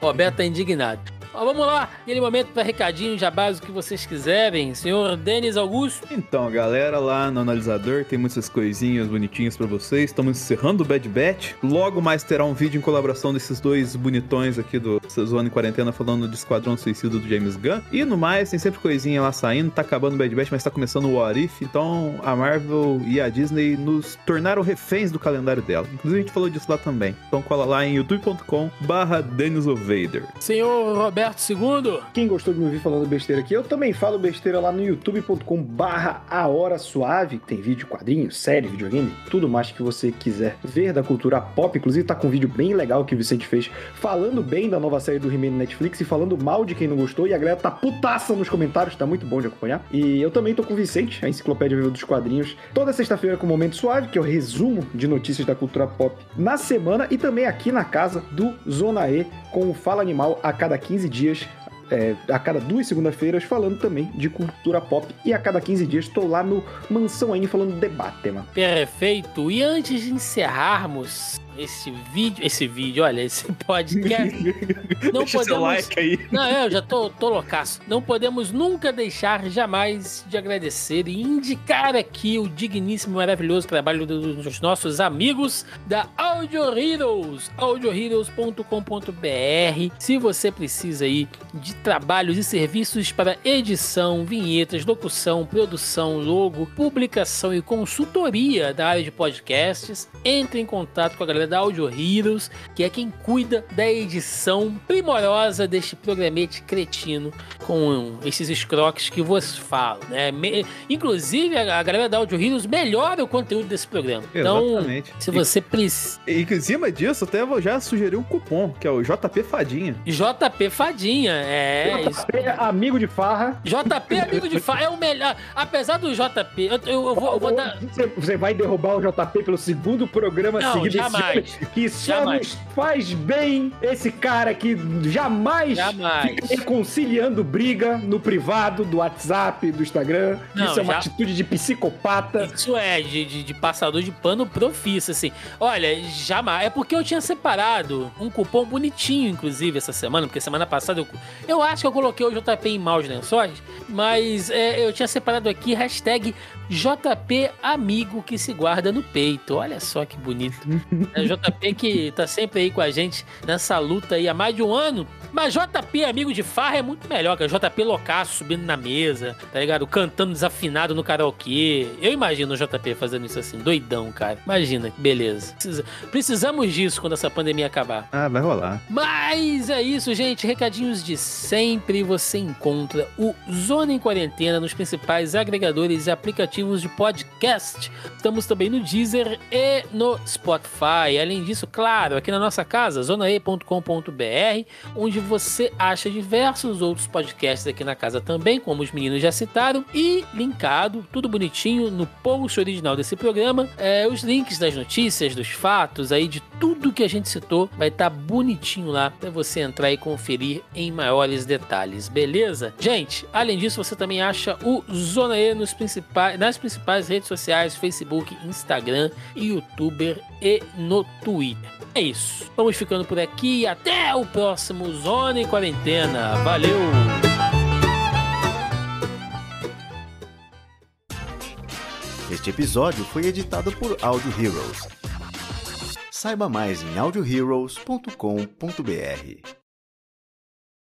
Roberto tá indignado. Ó, vamos lá, aquele momento para recadinho, jabás, o que vocês quiserem. Senhor Denis Augusto. Então, galera, lá no analisador tem muitas coisinhas bonitinhas para vocês. Estamos encerrando o Bad Batch. Logo mais terá um vídeo em colaboração desses dois bonitões aqui do Zona em Quarentena falando do Esquadrão Suicida do James Gunn. E no mais, tem sempre coisinha lá saindo. Tá acabando o Bad Batch, mas tá começando o What If. Então, a Marvel e a Disney nos tornaram reféns do calendário dela. Inclusive, a gente falou disso lá também. Então, cola lá em youtube.com barra Dennis Vader. Senhor Roberto Roberto II. Quem gostou de me ouvir falando besteira aqui, eu também falo besteira lá no youtube.com barra A Hora Suave, tem vídeo, quadrinho, série, videogame, tudo mais que você quiser ver da cultura pop. Inclusive tá com um vídeo bem legal que o Vicente fez falando bem da nova série do He-Man Netflix e falando mal de quem não gostou. E a galera tá putaça nos comentários, tá muito bom de acompanhar. E eu também tô com o Vicente, a Enciclopédia Viva dos Quadrinhos, toda sexta-feira com o Momento Suave, que é o resumo de notícias da cultura pop na semana e também aqui na casa do Zona E com o Fala Animal a cada 15 dias é, a cada duas segunda-feiras falando também de cultura pop. E a cada 15 dias estou lá no Mansão N falando debate, mano. Perfeito. E antes de encerrarmos esse vídeo, esse vídeo, olha, esse [LAUGHS] podcast. [LAUGHS] não Deixa podemos, seu like aí. Não, é, eu já tô, tô loucaço. Não podemos nunca deixar jamais de agradecer e indicar aqui o digníssimo e maravilhoso trabalho dos nossos amigos da Audio Heroes, audioheroes.com.br. Se você precisa aí de trabalhos e serviços para edição, vinhetas, locução, produção, logo, publicação e consultoria da área de podcasts, entre em contato com a galera da Audio Heroes, que é quem cuida da edição primorosa deste programete cretino com esses escroques que vos falo, né? Me... Inclusive, a galera da Audio Heroes melhora o conteúdo desse programa. Então, Exatamente. se você precisa... E, em cima disso, até vou já sugerir um cupom, que é o JP Fadinha. JP Fadinha, é JP isso. amigo de farra. JP amigo de farra, é o melhor. Apesar do JP, eu, eu, eu vou, eu vou dar... Você vai derrubar o JP pelo segundo programa Não, seguido jamais que só jamais. nos faz bem esse cara que jamais, jamais. fica reconciliando briga no privado do WhatsApp, do Instagram. Não, Isso é uma já... atitude de psicopata. Isso é, de, de, de passador de pano profissa, assim. Olha, jamais. É porque eu tinha separado um cupom bonitinho, inclusive, essa semana, porque semana passada eu, eu acho que eu coloquei o JP em maus lençóis, mas é, eu tinha separado aqui hashtag JP Amigo que se guarda no peito. Olha só que bonito. É [LAUGHS] JP que tá sempre aí com a gente nessa luta aí há mais de um ano. Mas JP Amigo de Farra é muito melhor, que JP loucaço subindo na mesa, tá ligado? Cantando desafinado no karaokê. Eu imagino o JP fazendo isso assim, doidão, cara. Imagina, que beleza. Precisa... Precisamos disso quando essa pandemia acabar. Ah, vai rolar. Mas é isso, gente. Recadinhos de sempre. Você encontra o Zona em Quarentena nos principais agregadores e aplicativos aplicativos de podcast. Estamos também no Deezer e no Spotify. Além disso, claro, aqui na nossa casa, zonae.com.br, onde você acha diversos outros podcasts aqui na casa também, como os meninos já citaram, e linkado, tudo bonitinho, no post original desse programa, é, os links das notícias, dos fatos, aí de tudo que a gente citou, vai estar tá bonitinho lá para você entrar e conferir em maiores detalhes, beleza? Gente, além disso, você também acha o Zona E nos principais, nas principais redes sociais, Facebook, Instagram, YouTuber e no Twitter. É isso. Vamos ficando por aqui até o próximo Zona em Quarentena. Valeu! Este episódio foi editado por Audio Heroes. Saiba mais em audioheroes.com.br.